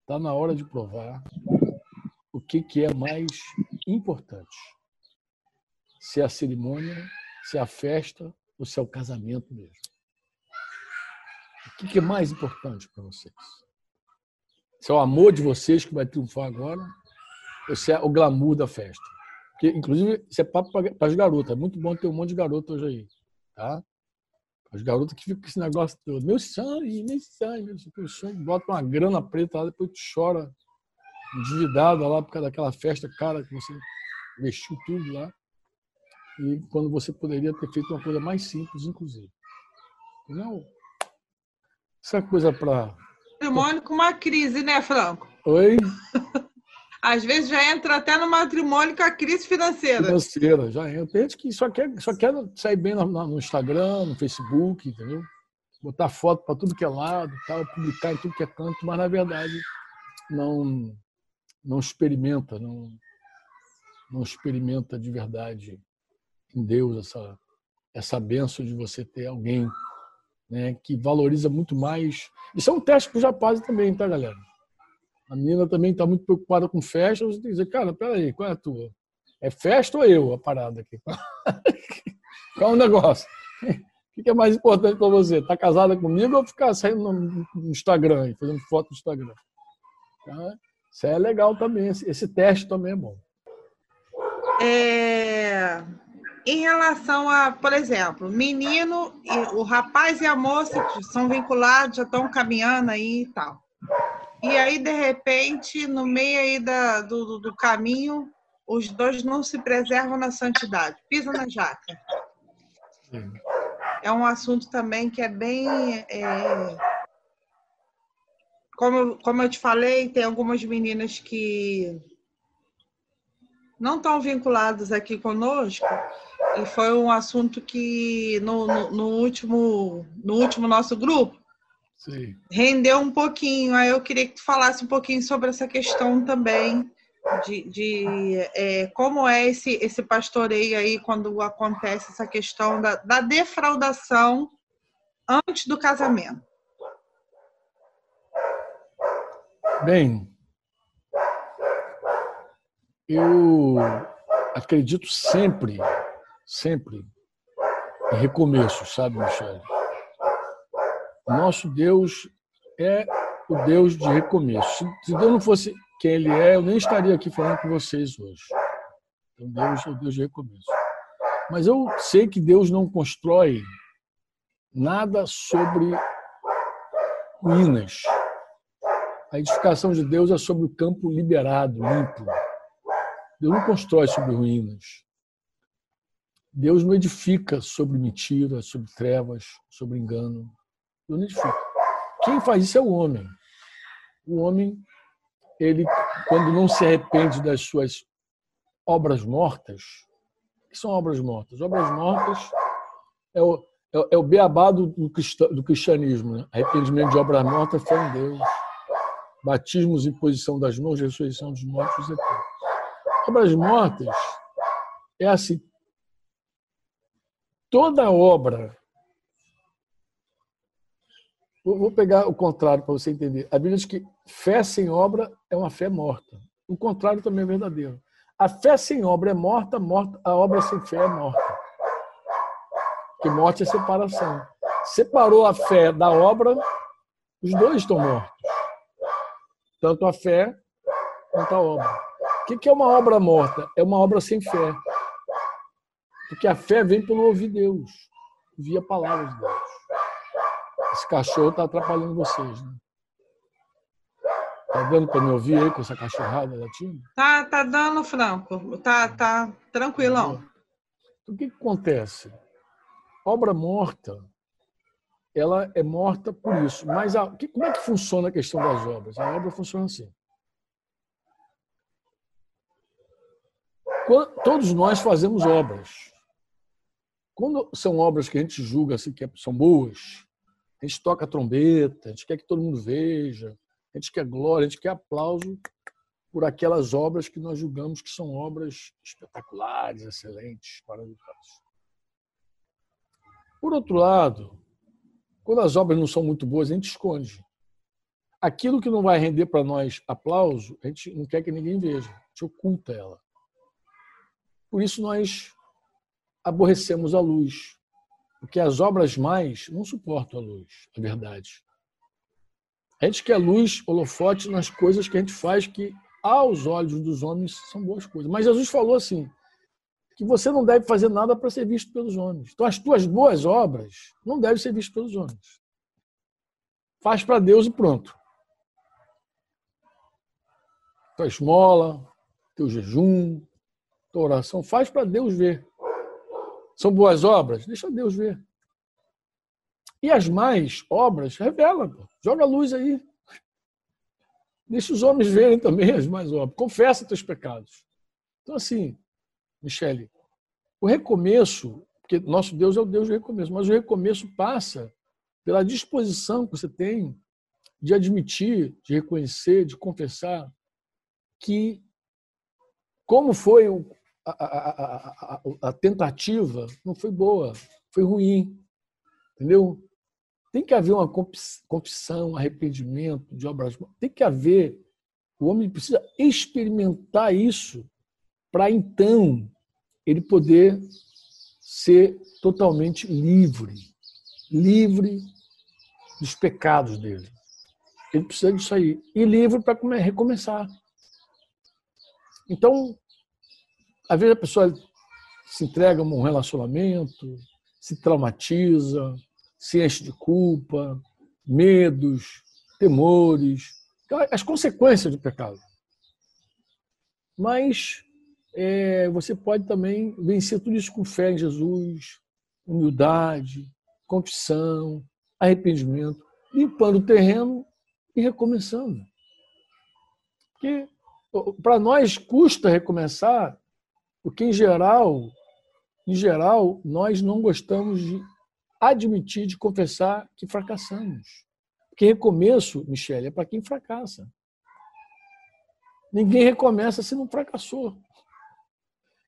Está na hora de provar o que, que é mais importante. Se é a cerimônia, se é a festa ou se é o casamento mesmo. O que, que é mais importante para vocês? Se é o amor de vocês que vai triunfar agora ou se é o glamour da festa? Porque, inclusive, isso é papo para as garotas. É muito bom ter um monte de garotas hoje aí. Tá? As garotas que ficam com esse negócio todo. Meu sangue, meu sangue, meu sangue. Bota uma grana preta lá, depois chora endividado lá por causa daquela festa cara que você investiu tudo lá. E quando você poderia ter feito uma coisa mais simples, inclusive. Não. Essa coisa para. Matrimônio com uma crise, né, Franco? Oi? Às vezes já entra até no matrimônio com a crise financeira. Financeira, já entra. Tem gente que só quer, só quer sair bem no, no Instagram, no Facebook, entendeu? Botar foto para tudo que é lado, tal, publicar em tudo que é canto, mas na verdade não não experimenta, não não experimenta de verdade em Deus essa essa benção de você ter alguém né, que valoriza muito mais. Isso é um teste para os rapazes também, tá, galera? A menina também está muito preocupada com festa. Você tem que dizer, cara, peraí, qual é a tua? É festa ou eu a parada aqui? qual é o negócio? O que é mais importante para você? Tá casada comigo ou ficar saindo no Instagram, fazendo foto no Instagram? Tá? Isso é legal também, esse teste também é bom. É, em relação a, por exemplo, menino, o rapaz e a moça são vinculados, já estão caminhando aí e tal. E aí, de repente, no meio aí da, do, do caminho, os dois não se preservam na santidade. Pisa na jaca. É um assunto também que é bem. É... Como, como eu te falei, tem algumas meninas que não estão vinculadas aqui conosco, e foi um assunto que no, no, no último, no último nosso grupo, Sim. rendeu um pouquinho. Aí eu queria que tu falasse um pouquinho sobre essa questão também de, de é, como é esse, esse pastoreio aí quando acontece essa questão da, da defraudação antes do casamento. Bem, eu acredito sempre, sempre em recomeço, sabe, Michele? Nosso Deus é o Deus de recomeço. Se Deus não fosse quem Ele é, eu nem estaria aqui falando com vocês hoje. Então, Deus é o Deus de recomeço. Mas eu sei que Deus não constrói nada sobre ruínas. A edificação de Deus é sobre o campo liberado, limpo. Deus não constrói sobre ruínas. Deus não edifica sobre mentira, sobre trevas, sobre engano. Deus não edifica. Quem faz isso é o homem. O homem, ele, quando não se arrepende das suas obras mortas, que são obras mortas? Obras mortas é o, é, é o beabá do, do cristianismo. Né? Arrependimento de obras mortas, fé em Deus. Batismos, imposição das mãos, ressurreição dos mortos, etc. Obras mortas é assim. Toda obra. Vou pegar o contrário para você entender. A Bíblia diz que fé sem obra é uma fé morta. O contrário também é verdadeiro. A fé sem obra é morta, morta a obra sem fé é morta. Que morte é separação. Separou a fé da obra, os dois estão mortos. Tanto a fé quanto a obra. O que é uma obra morta? É uma obra sem fé. Porque a fé vem pelo ouvir Deus, via a palavra de Deus. Esse cachorro está atrapalhando vocês, né? Tá dando para me ouvir aí com essa cachorrada latina? Tá, tá dando, Franco. Tá, tá tranquilão. Então, o que, que acontece? Obra morta, ela é morta por isso. Mas a, que, como é que funciona a questão das obras? A obra funciona assim. Todos nós fazemos obras. Quando são obras que a gente julga assim, que são boas, a gente toca a trombeta, a gente quer que todo mundo veja, a gente quer glória, a gente quer aplauso por aquelas obras que nós julgamos que são obras espetaculares, excelentes, maravilhosas. Por outro lado, quando as obras não são muito boas, a gente esconde. Aquilo que não vai render para nós aplauso, a gente não quer que ninguém veja, a gente oculta ela. Por isso nós aborrecemos a luz, porque as obras mais não suportam a luz, é verdade. A gente quer luz, holofote nas coisas que a gente faz que, aos olhos dos homens, são boas coisas. Mas Jesus falou assim, que você não deve fazer nada para ser visto pelos homens. Então, as tuas boas obras não devem ser vistas pelos homens. Faz para Deus e pronto. Tua esmola, teu jejum, tua oração, faz para Deus ver. São boas obras? Deixa Deus ver. E as mais obras, revela, joga a luz aí. Deixa os homens verem também as mais obras. Confessa teus pecados. Então, assim, Michele, o recomeço, porque nosso Deus é o Deus do recomeço, mas o recomeço passa pela disposição que você tem de admitir, de reconhecer, de confessar que, como foi a, a, a, a tentativa não foi boa, foi ruim. Entendeu? Tem que haver uma confissão, arrependimento de obras. Tem que haver. O homem precisa experimentar isso para então ele poder ser totalmente livre livre dos pecados dele. Ele precisa disso aí. E livre para recomeçar. Então, às vezes a pessoa se entrega a um relacionamento, se traumatiza, se enche de culpa, medos, temores, as consequências do pecado. Mas é, você pode também vencer tudo isso com fé em Jesus, humildade, confissão, arrependimento, limpando o terreno e recomeçando. Porque para nós custa recomeçar porque, em geral, em geral, nós não gostamos de admitir, de confessar que fracassamos. Porque recomeço, Michele, é para quem fracassa. Ninguém recomeça se não fracassou.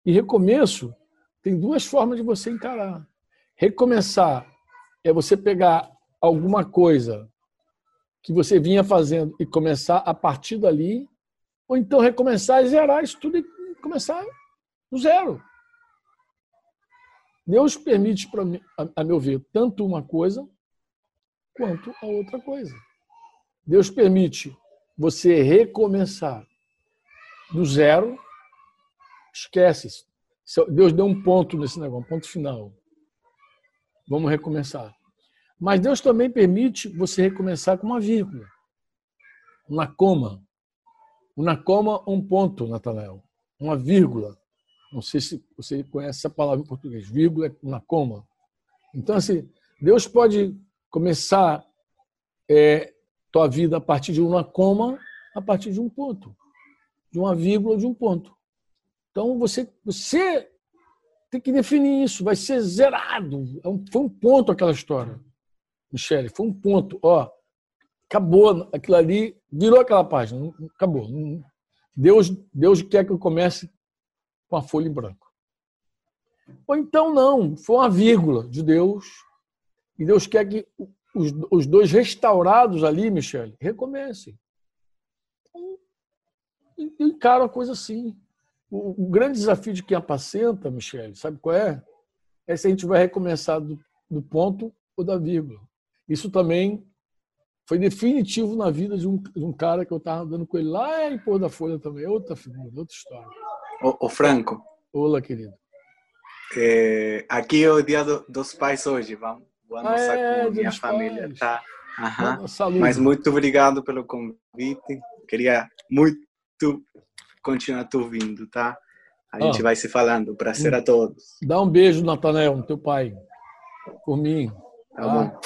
E recomeço tem duas formas de você encarar. Recomeçar é você pegar alguma coisa que você vinha fazendo e começar a partir dali, ou então recomeçar e zerar isso tudo e começar do zero. Deus permite, para a meu ver, tanto uma coisa quanto a outra coisa. Deus permite você recomeçar do zero, esquece. Deus deu um ponto nesse negócio, um ponto final. Vamos recomeçar. Mas Deus também permite você recomeçar com uma vírgula, uma coma. Uma coma, um ponto, Natanael. Uma vírgula. Não sei se você conhece essa palavra em português. Vírgula é uma coma. Então, assim, Deus pode começar é, tua vida a partir de uma coma, a partir de um ponto, de uma vírgula, de um ponto. Então você, você tem que definir isso, vai ser zerado. É foi um ponto aquela história, Michele, foi um ponto. Ó, acabou aquilo ali, virou aquela página, acabou. Deus, Deus quer que eu comece com a folha em branco. Ou então não, foi uma vírgula de Deus, e Deus quer que os, os dois restaurados ali, Michele, recomecem. Então, a coisa assim. O, o, grande desafio de quem apacenta, Michele, sabe qual é? É se a gente vai recomeçar do, do ponto ou da vírgula. Isso também foi definitivo na vida de um, de um cara que eu estava andando com ele lá em Pôr da Folha também. Outra figura, outra história. O, o Franco. Olá, querido. É, aqui é o dia do, dos pais hoje, vamos? Vou almoçar é, com minha família, pais. tá? Uhum. Mas muito obrigado pelo convite. Queria muito continuar te ouvindo, tá? A gente vai se falando. Prazer a todos. Dá um beijo, Natanael, no teu pai. Por mim. Tá bom.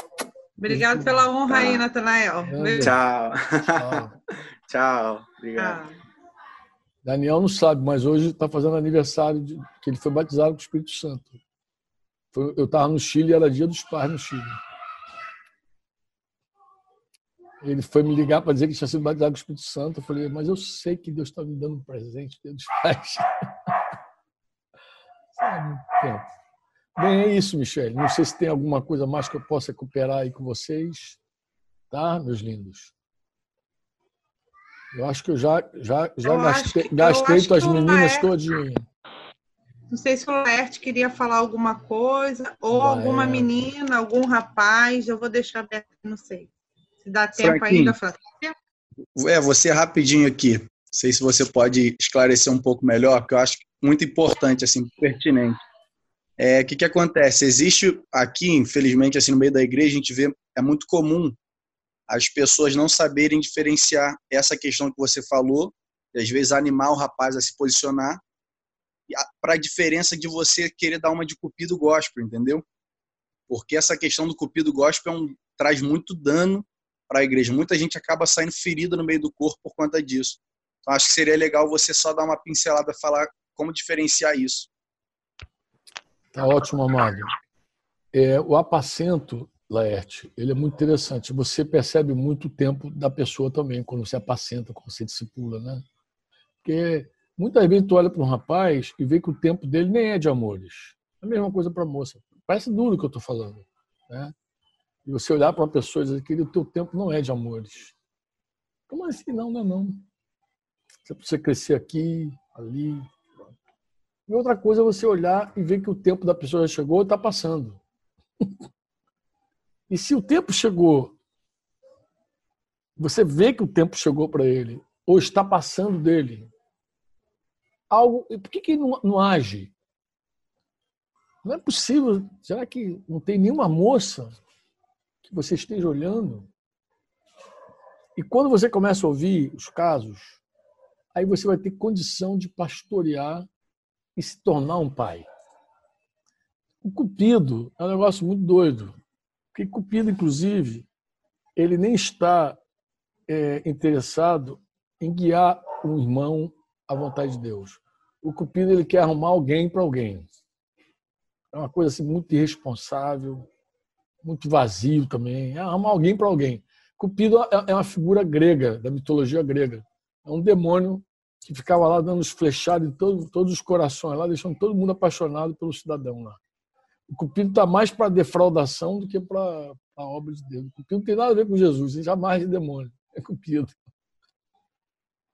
Obrigado pela honra tá. aí, Natanael. Tchau. Tchau. Tchau. Obrigado. Daniel não sabe, mas hoje está fazendo aniversário de, que ele foi batizado com o Espírito Santo. Foi, eu estava no Chile, era dia dos pais no Chile. Ele foi me ligar para dizer que tinha sido batizado com o Espírito Santo. Eu falei, mas eu sei que Deus está me dando um presente dos pais. Sabe? Bem, é isso, Michele. Não sei se tem alguma coisa mais que eu possa cooperar aí com vocês. Tá, meus lindos? Eu acho que eu já, já, já eu gastei, acho, gastei tuas meninas é... todinhas. Não sei se o Laerte queria falar alguma coisa, ou Laerte. alguma menina, algum rapaz. Eu vou deixar aberto, não sei. Se dá tempo Franquinho, ainda, Francisco. É, você rapidinho aqui. Não sei se você pode esclarecer um pouco melhor, porque eu acho muito importante, assim, pertinente. É, o que, que acontece? Existe aqui, infelizmente, assim, no meio da igreja, a gente vê, é muito comum as pessoas não saberem diferenciar essa questão que você falou, e às vezes animar o rapaz a se posicionar, para a diferença de você querer dar uma de cupido gospel, entendeu? Porque essa questão do cupido gospel é um, traz muito dano para a igreja. Muita gente acaba saindo ferida no meio do corpo por conta disso. Então, acho que seria legal você só dar uma pincelada, falar como diferenciar isso. Tá ótimo, amado. É, o apacento, Laerte, ele é muito interessante. Você percebe muito o tempo da pessoa também, quando você apacenta, quando você discipula, né? Porque Muitas vezes tu olha para um rapaz e vê que o tempo dele nem é de amores. É a mesma coisa para a moça. Parece duro o que eu estou falando. Né? E você olhar para uma pessoa e dizer que o teu tempo não é de amores. Como assim? Não, não é não. Você precisa crescer aqui, ali. E outra coisa é você olhar e ver que o tempo da pessoa já chegou e está passando. e se o tempo chegou, você vê que o tempo chegou para ele, ou está passando dele, algo. Por que, que não, não age? Não é possível. Será que não tem nenhuma moça que você esteja olhando? E quando você começa a ouvir os casos, aí você vai ter condição de pastorear e se tornar um pai. O cupido é um negócio muito doido. Porque cupido, inclusive, ele nem está é, interessado em guiar um irmão a vontade de Deus. O Cupido ele quer arrumar alguém para alguém. É uma coisa assim muito irresponsável, muito vazio também. É arrumar alguém para alguém. Cupido é, é uma figura grega, da mitologia grega. É um demônio que ficava lá dando os flechados em todo, todos os corações, lá deixando todo mundo apaixonado pelo cidadão lá. O Cupido está mais para defraudação do que para a obra de Deus. O Cupido não tem nada a ver com Jesus, jamais de demônio. É Cupido.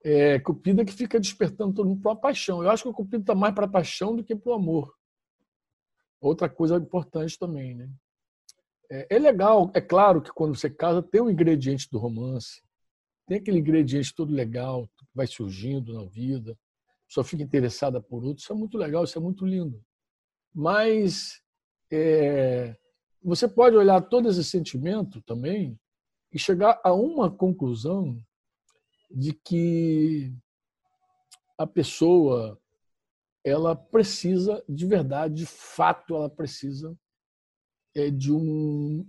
É Cupido é que fica despertando todo mundo para a paixão. Eu acho que o Cupido está mais para a paixão do que para o amor. Outra coisa importante também, né? É, é legal, é claro que quando você casa tem um ingrediente do romance, tem aquele ingrediente todo legal que vai surgindo na vida, pessoa fica interessada por outro, isso é muito legal, isso é muito lindo. Mas é, você pode olhar todo esse sentimento também e chegar a uma conclusão de que a pessoa ela precisa de verdade, de fato, ela precisa de um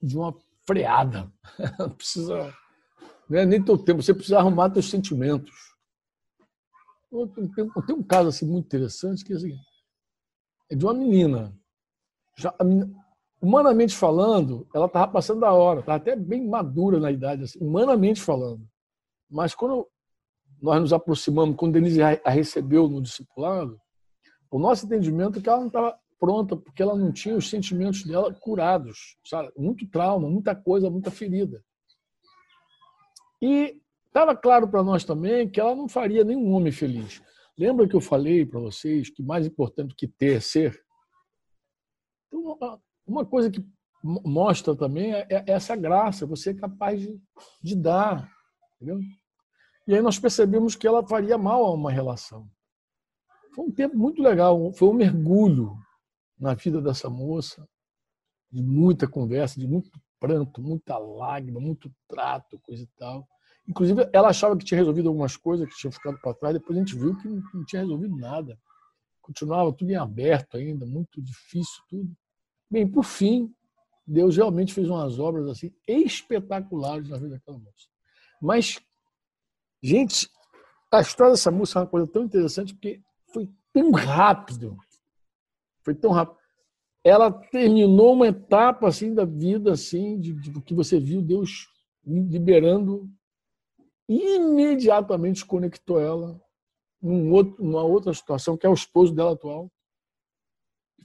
de uma freada. Precisa não é nem teu tempo, você precisa arrumar teus sentimentos. Tem um caso assim muito interessante que é, assim, é de uma menina já, humanamente falando, ela estava passando da hora, estava até bem madura na idade, assim, humanamente falando. Mas quando nós nos aproximamos, quando Denise a recebeu no discipulado, o nosso entendimento é que ela não estava pronta, porque ela não tinha os sentimentos dela curados, sabe? Muito trauma, muita coisa, muita ferida. E estava claro para nós também que ela não faria nenhum homem feliz. Lembra que eu falei para vocês que mais importante que ter é ser? Então, uma coisa que mostra também é, é essa graça, você é capaz de, de dar. Entendeu? E aí nós percebemos que ela faria mal a uma relação. Foi um tempo muito legal, foi um mergulho na vida dessa moça, de muita conversa, de muito pranto, muita lágrima, muito trato, coisa e tal. Inclusive, ela achava que tinha resolvido algumas coisas que tinham ficado para trás, depois a gente viu que não tinha resolvido nada. Continuava tudo em aberto ainda, muito difícil tudo. Bem, por fim, Deus realmente fez umas obras assim espetaculares na vida daquela moça. Mas, gente, a história dessa moça é uma coisa tão interessante porque foi tão rápido. Foi tão rápido. Ela terminou uma etapa assim da vida assim de, de que você viu Deus liberando imediatamente conectou ela num outro, numa outra situação que é o esposo dela atual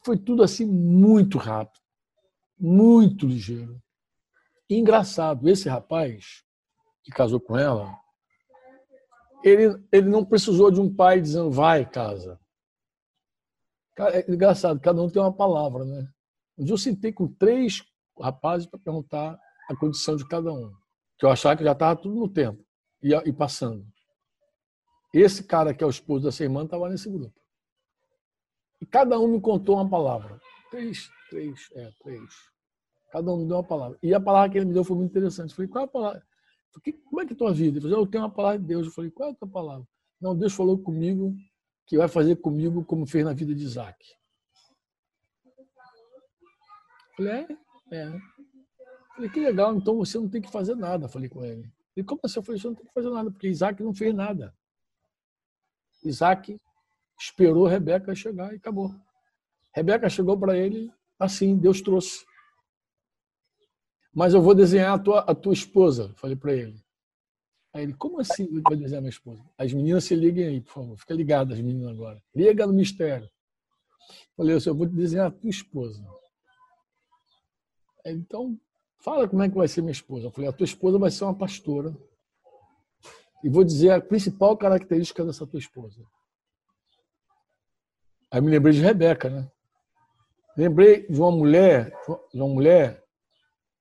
foi tudo assim muito rápido, muito ligeiro. E engraçado, esse rapaz que casou com ela, ele, ele não precisou de um pai dizendo vai, casa. É engraçado, cada um tem uma palavra, né? Mas eu sentei com três rapazes para perguntar a condição de cada um. Que eu achava que já estava tudo no tempo e, e passando. Esse cara que é o esposo dessa irmã estava nesse grupo. E cada um me contou uma palavra. Três, três, é, três. Cada um me deu uma palavra. E a palavra que ele me deu foi muito interessante. Eu falei, qual é a palavra? Falei, como é que é a tua vida? Ele falou, eu tenho uma palavra de Deus. Eu falei, qual é a tua palavra? Não, Deus falou comigo que vai fazer comigo como fez na vida de Isaac. Falei, é? É. Falei, que legal, então você não tem que fazer nada. Falei com ele. E como assim? Eu falei, você não tem que fazer nada, porque Isaac não fez nada. Isaac esperou Rebeca chegar e acabou. Rebeca chegou para ele assim, Deus trouxe. Mas eu vou desenhar a tua, a tua esposa, falei para ele. Aí ele, como assim vou desenhar minha esposa? As meninas se liguem aí, por favor. Fica ligado as meninas agora. Liga no mistério. Falei, eu vou desenhar a tua esposa. Aí, então, fala como é que vai ser minha esposa. Eu falei, a tua esposa vai ser uma pastora. E vou dizer a principal característica dessa tua esposa. Aí me lembrei de Rebeca, né? Lembrei de uma mulher, de uma mulher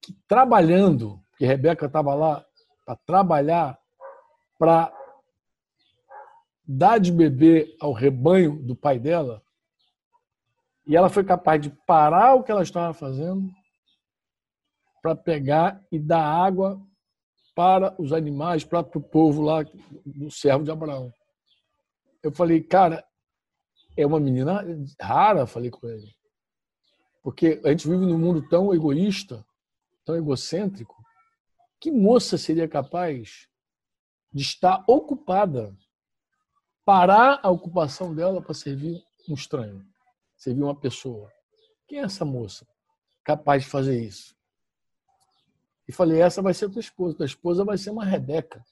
que trabalhando, que Rebeca estava lá para trabalhar, para dar de beber ao rebanho do pai dela, e ela foi capaz de parar o que ela estava fazendo para pegar e dar água para os animais, para o povo lá do servo de Abraão. Eu falei, cara, é uma menina rara, falei com ele. Porque a gente vive num mundo tão egoísta, tão egocêntrico. Que moça seria capaz de estar ocupada, parar a ocupação dela para servir um estranho, servir uma pessoa? Quem é essa moça capaz de fazer isso? E falei, essa vai ser tua esposa. Tua esposa vai ser uma Rebeca.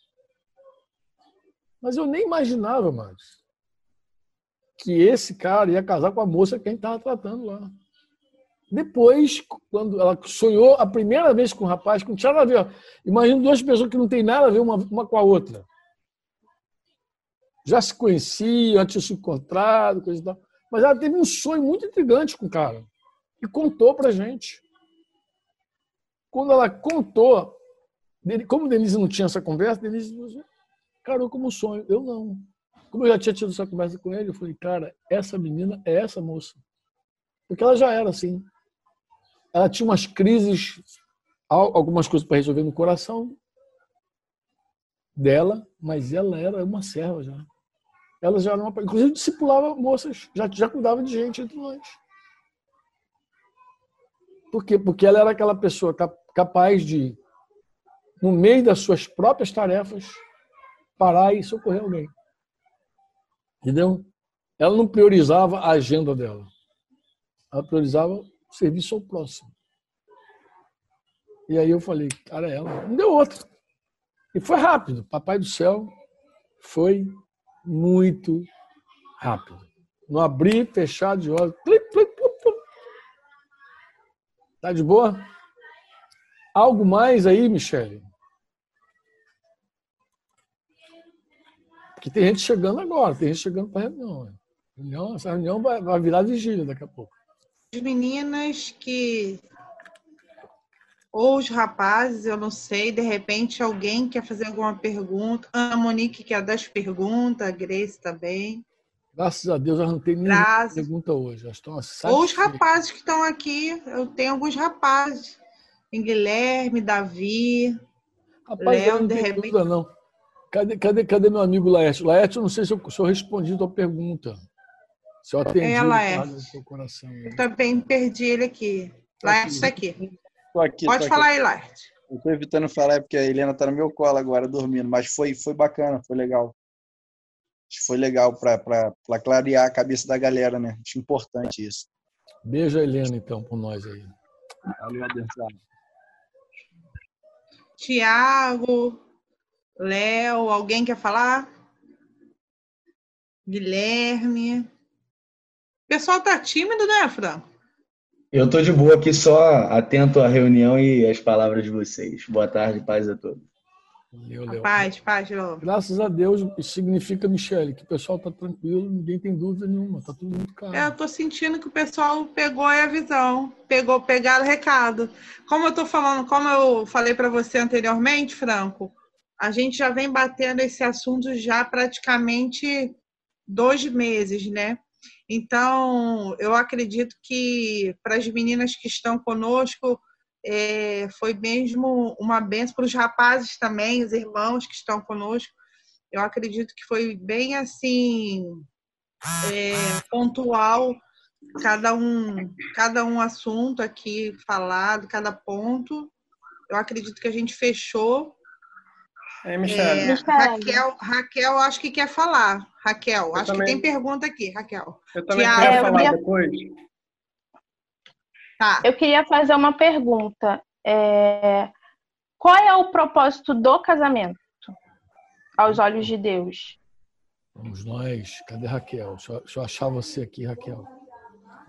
Mas eu nem imaginava mais que esse cara ia casar com a moça que a gente estava tratando lá. Depois, quando ela sonhou a primeira vez com o rapaz, não tinha nada a ver. Imagina duas pessoas que não têm nada a ver uma, uma com a outra. Já se conheciam, já tinham se encontrado, coisa e tal. Mas ela teve um sonho muito intrigante com o cara. E contou pra gente. Quando ela contou, como Denise não tinha essa conversa, Denise encarou como um sonho. Eu não. Como eu já tinha tido essa conversa com ele, eu falei, cara, essa menina é essa moça. Porque ela já era assim ela tinha umas crises, algumas coisas para resolver no coração dela, mas ela era uma serva já. Ela já era uma, inclusive discipulava moças, já, já cuidava de gente entre nós. Por quê? Porque ela era aquela pessoa capaz de, no meio das suas próprias tarefas, parar e socorrer alguém. Entendeu? Ela não priorizava a agenda dela. Ela priorizava serviço ao próximo. E aí eu falei, cara, ela. Não deu outro. E foi rápido. Papai do céu foi muito rápido. No abrir, fechar de olhos. Tá de boa? Algo mais aí, Michele? Porque tem gente chegando agora, tem gente chegando para reunião. reunião. Essa reunião vai virar vigília daqui a pouco meninas que ou os rapazes, eu não sei, de repente alguém quer fazer alguma pergunta. Ana Monique quer dar as perguntas, a Grace também. Graças a Deus, eu não tenho nenhuma Graças... pergunta hoje. Estão ou os rapazes que estão aqui, eu tenho alguns rapazes. Guilherme, Davi, Rapaz, Léo, não de repente. Dúvida, não. Cadê, cadê, cadê meu amigo Laércio? Laércio, eu não sei se eu, se eu respondi a tua pergunta. Se eu atendi Ela é. no seu coração. Eu também perdi ele aqui. Laerte está aqui. Tô aqui. Pode tô falar aqui. aí, Laerte. Eu estou evitando falar porque a Helena está no meu colo agora, dormindo. Mas foi, foi bacana, foi legal. Acho foi legal para clarear a cabeça da galera, né? Acho importante isso. Beijo a Helena, então, por nós aí. Valeu. Tiago, Léo, alguém quer falar? Guilherme. O pessoal tá tímido, né, Franco? Eu tô de boa aqui, só atento à reunião e às palavras de vocês. Boa tarde, paz a todos. Valeu, Paz, paz, Léo. Graças a Deus, isso significa, Michele, que o pessoal tá tranquilo, ninguém tem dúvida nenhuma, tá tudo muito caro. É, eu tô sentindo que o pessoal pegou a visão, pegou, pegaram o recado. Como eu tô falando, como eu falei para você anteriormente, Franco, a gente já vem batendo esse assunto já praticamente dois meses, né? Então, eu acredito que para as meninas que estão conosco, é, foi mesmo uma benção para os rapazes também, os irmãos que estão conosco. Eu acredito que foi bem assim é, pontual cada um cada um assunto aqui falado, cada ponto. Eu acredito que a gente fechou é, Michelle. É, Raquel, Raquel, acho que quer falar. Raquel, eu acho também, que tem pergunta aqui, Raquel. Eu também Tiago, quero falar queria... depois. Tá. Eu queria fazer uma pergunta. É... Qual é o propósito do casamento aos olhos de Deus? Vamos nós. Cadê Raquel? Deixa eu, deixa eu achar você aqui, Raquel.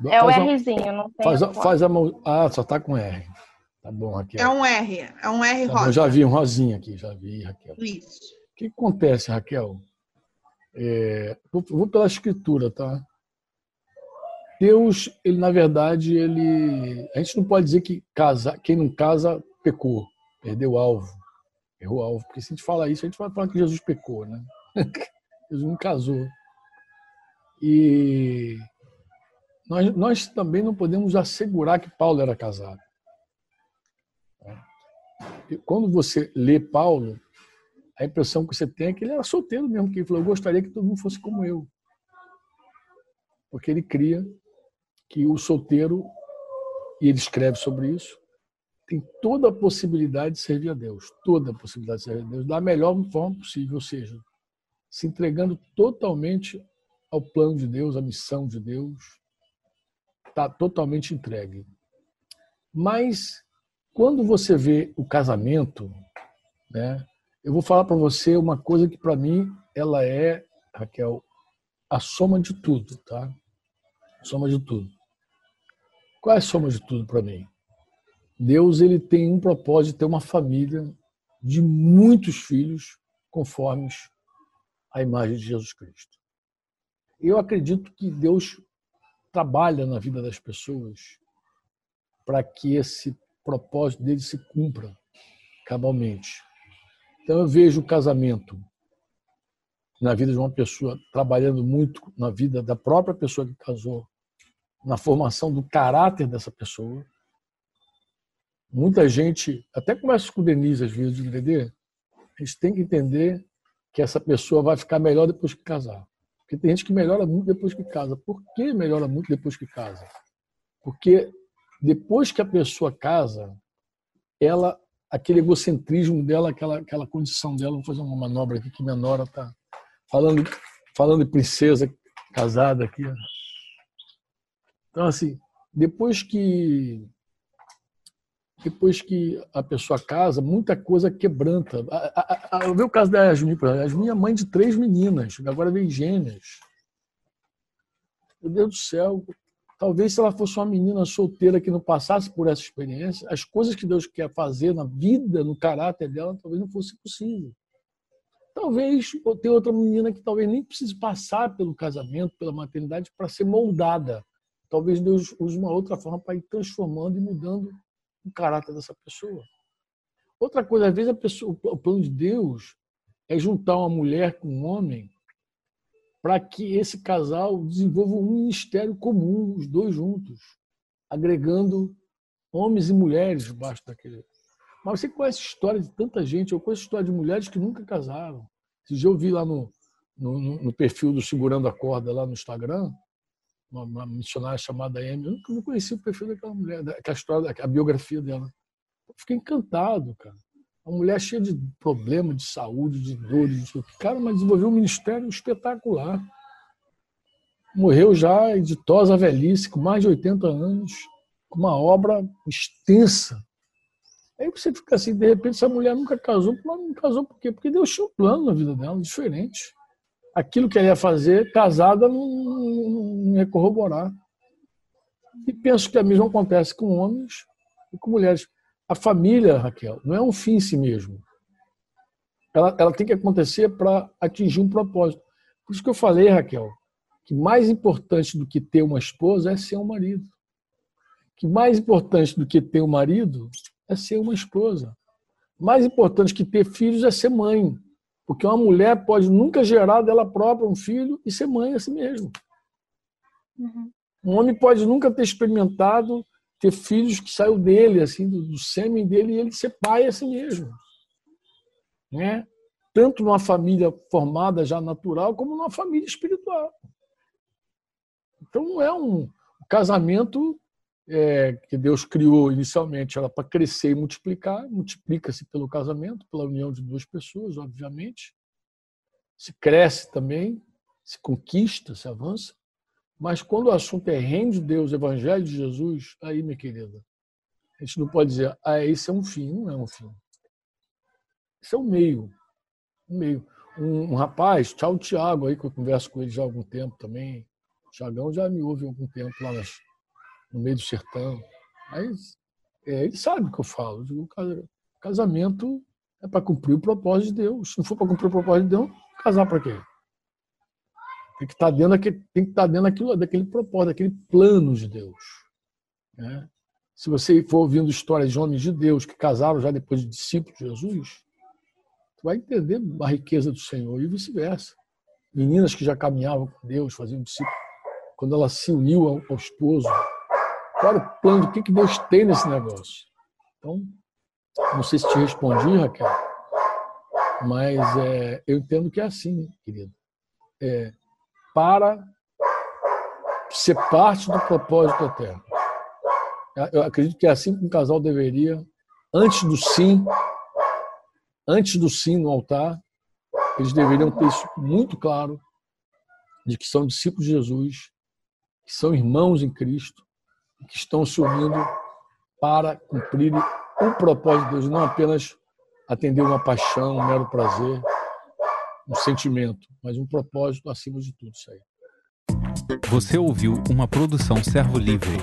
É faz o Rzinho, não tem. Faz, faz a mão. Ah, só tá com R. Tá bom, Raquel. É um R, é um R tá rosa. eu já vi um rosinha aqui, já vi, Raquel. Isso. O que acontece, Raquel? É, vou, vou pela escritura, tá? Deus, ele na verdade, ele, a gente não pode dizer que casa, quem não casa pecou, perdeu o alvo, errou o alvo, porque se a gente fala isso, a gente vai falar que Jesus pecou, né? Jesus não casou. E nós, nós também não podemos assegurar que Paulo era casado quando você lê Paulo, a impressão que você tem é que ele era solteiro mesmo, que ele falou, eu gostaria que todo mundo fosse como eu. Porque ele cria que o solteiro, e ele escreve sobre isso, tem toda a possibilidade de servir a Deus, toda a possibilidade de servir a Deus, da melhor forma possível, ou seja, se entregando totalmente ao plano de Deus, à missão de Deus, está totalmente entregue. Mas quando você vê o casamento, né, Eu vou falar para você uma coisa que para mim ela é, Raquel, a soma de tudo, tá? Soma de tudo. Qual é a soma de tudo para mim? Deus ele tem um propósito de ter uma família de muitos filhos conformes à imagem de Jesus Cristo. Eu acredito que Deus trabalha na vida das pessoas para que esse propósito dele se cumpra cabalmente. Então eu vejo o casamento na vida de uma pessoa trabalhando muito na vida da própria pessoa que casou, na formação do caráter dessa pessoa. Muita gente, até começa com o Denise às vezes de entender, a gente tem que entender que essa pessoa vai ficar melhor depois que casar. Porque tem gente que melhora muito depois que casa. Por que melhora muito depois que casa? Porque depois que a pessoa casa, ela aquele egocentrismo dela, aquela, aquela condição dela. Vou fazer uma manobra aqui que minha nora está falando, falando de princesa casada aqui. Então, assim, depois que depois que a pessoa casa, muita coisa quebranta. Eu vi o caso da Yasmin, por exemplo. Yasmin é mãe de três meninas, agora vem gêmeas. Meu Deus do céu, Talvez se ela fosse uma menina solteira que não passasse por essa experiência, as coisas que Deus quer fazer na vida, no caráter dela, talvez não fosse possível. Talvez ter outra menina que talvez nem precise passar pelo casamento, pela maternidade, para ser moldada. Talvez Deus use uma outra forma para ir transformando e mudando o caráter dessa pessoa. Outra coisa, às vezes a pessoa, o plano de Deus é juntar uma mulher com um homem para que esse casal desenvolva um ministério comum, os dois juntos, agregando homens e mulheres debaixo daquele. Mas você conhece história de tanta gente, eu conheço história de mulheres que nunca casaram. Dia eu vi lá no, no, no perfil do Segurando a Corda, lá no Instagram, uma, uma missionária chamada Amy. Eu nunca conheci o perfil daquela mulher, a história, a biografia dela. Eu fiquei encantado, cara. Uma mulher cheia de problemas de saúde, de dores, de cara, mas desenvolveu um ministério espetacular. Morreu já editosa velhice, com mais de 80 anos, com uma obra extensa. Aí você fica assim, de repente, essa mulher nunca casou, mas não casou por quê? Porque Deus tinha um plano na vida dela, diferente. Aquilo que ela ia fazer, casada, não, não ia corroborar. E penso que a mesma acontece com homens e com mulheres. A família, Raquel, não é um fim em si mesmo. Ela, ela tem que acontecer para atingir um propósito. Por isso que eu falei, Raquel, que mais importante do que ter uma esposa é ser um marido. Que mais importante do que ter um marido é ser uma esposa. Mais importante que ter filhos é ser mãe. Porque uma mulher pode nunca gerar dela própria um filho e ser mãe a si mesmo. Uhum. Um homem pode nunca ter experimentado ter filhos que saiu dele, assim, do, do sêmen dele, e ele ser pai assim mesmo. Né? Tanto numa família formada já natural, como numa família espiritual. Então, é um casamento é, que Deus criou inicialmente era para crescer e multiplicar, multiplica-se pelo casamento, pela união de duas pessoas, obviamente. Se cresce também, se conquista, se avança. Mas quando o assunto é reino de Deus, evangelho de Jesus, aí, minha querida, a gente não pode dizer, ah, esse é um fim, não é um fim. Isso é um meio. Um meio. Um, um rapaz, tchau, Tiago, aí que eu converso com ele já há algum tempo também. O Tiagão já me ouve há algum tempo lá nas, no meio do sertão. Mas é, ele sabe o que eu falo. Eu digo, casamento é para cumprir o propósito de Deus. Se não for para cumprir o propósito de Deus, casar para quê? Tem que estar tá dentro daquele, tem que estar tá dentro daquilo, daquele propósito, daquele plano de Deus. Né? Se você for ouvindo histórias de homens de Deus que casaram já depois de discípulos de Jesus, você vai entender a riqueza do Senhor e vice-versa. Meninas que já caminhavam com Deus, faziam discípulos, quando ela se uniu ao, ao esposo, qual era o plano, o que, que Deus tem nesse negócio? Então, não sei se te respondi, Raquel, mas é, eu entendo que é assim, querido. É, para ser parte do propósito eterno. Eu acredito que é assim que um casal deveria, antes do sim, antes do sim no altar, eles deveriam ter isso muito claro, de que são discípulos de Jesus, que são irmãos em Cristo, que estão se unindo para cumprir o propósito de Deus, não apenas atender uma paixão, um mero prazer, um sentimento, mas um propósito acima de tudo isso aí. Você ouviu uma produção Servo Livre.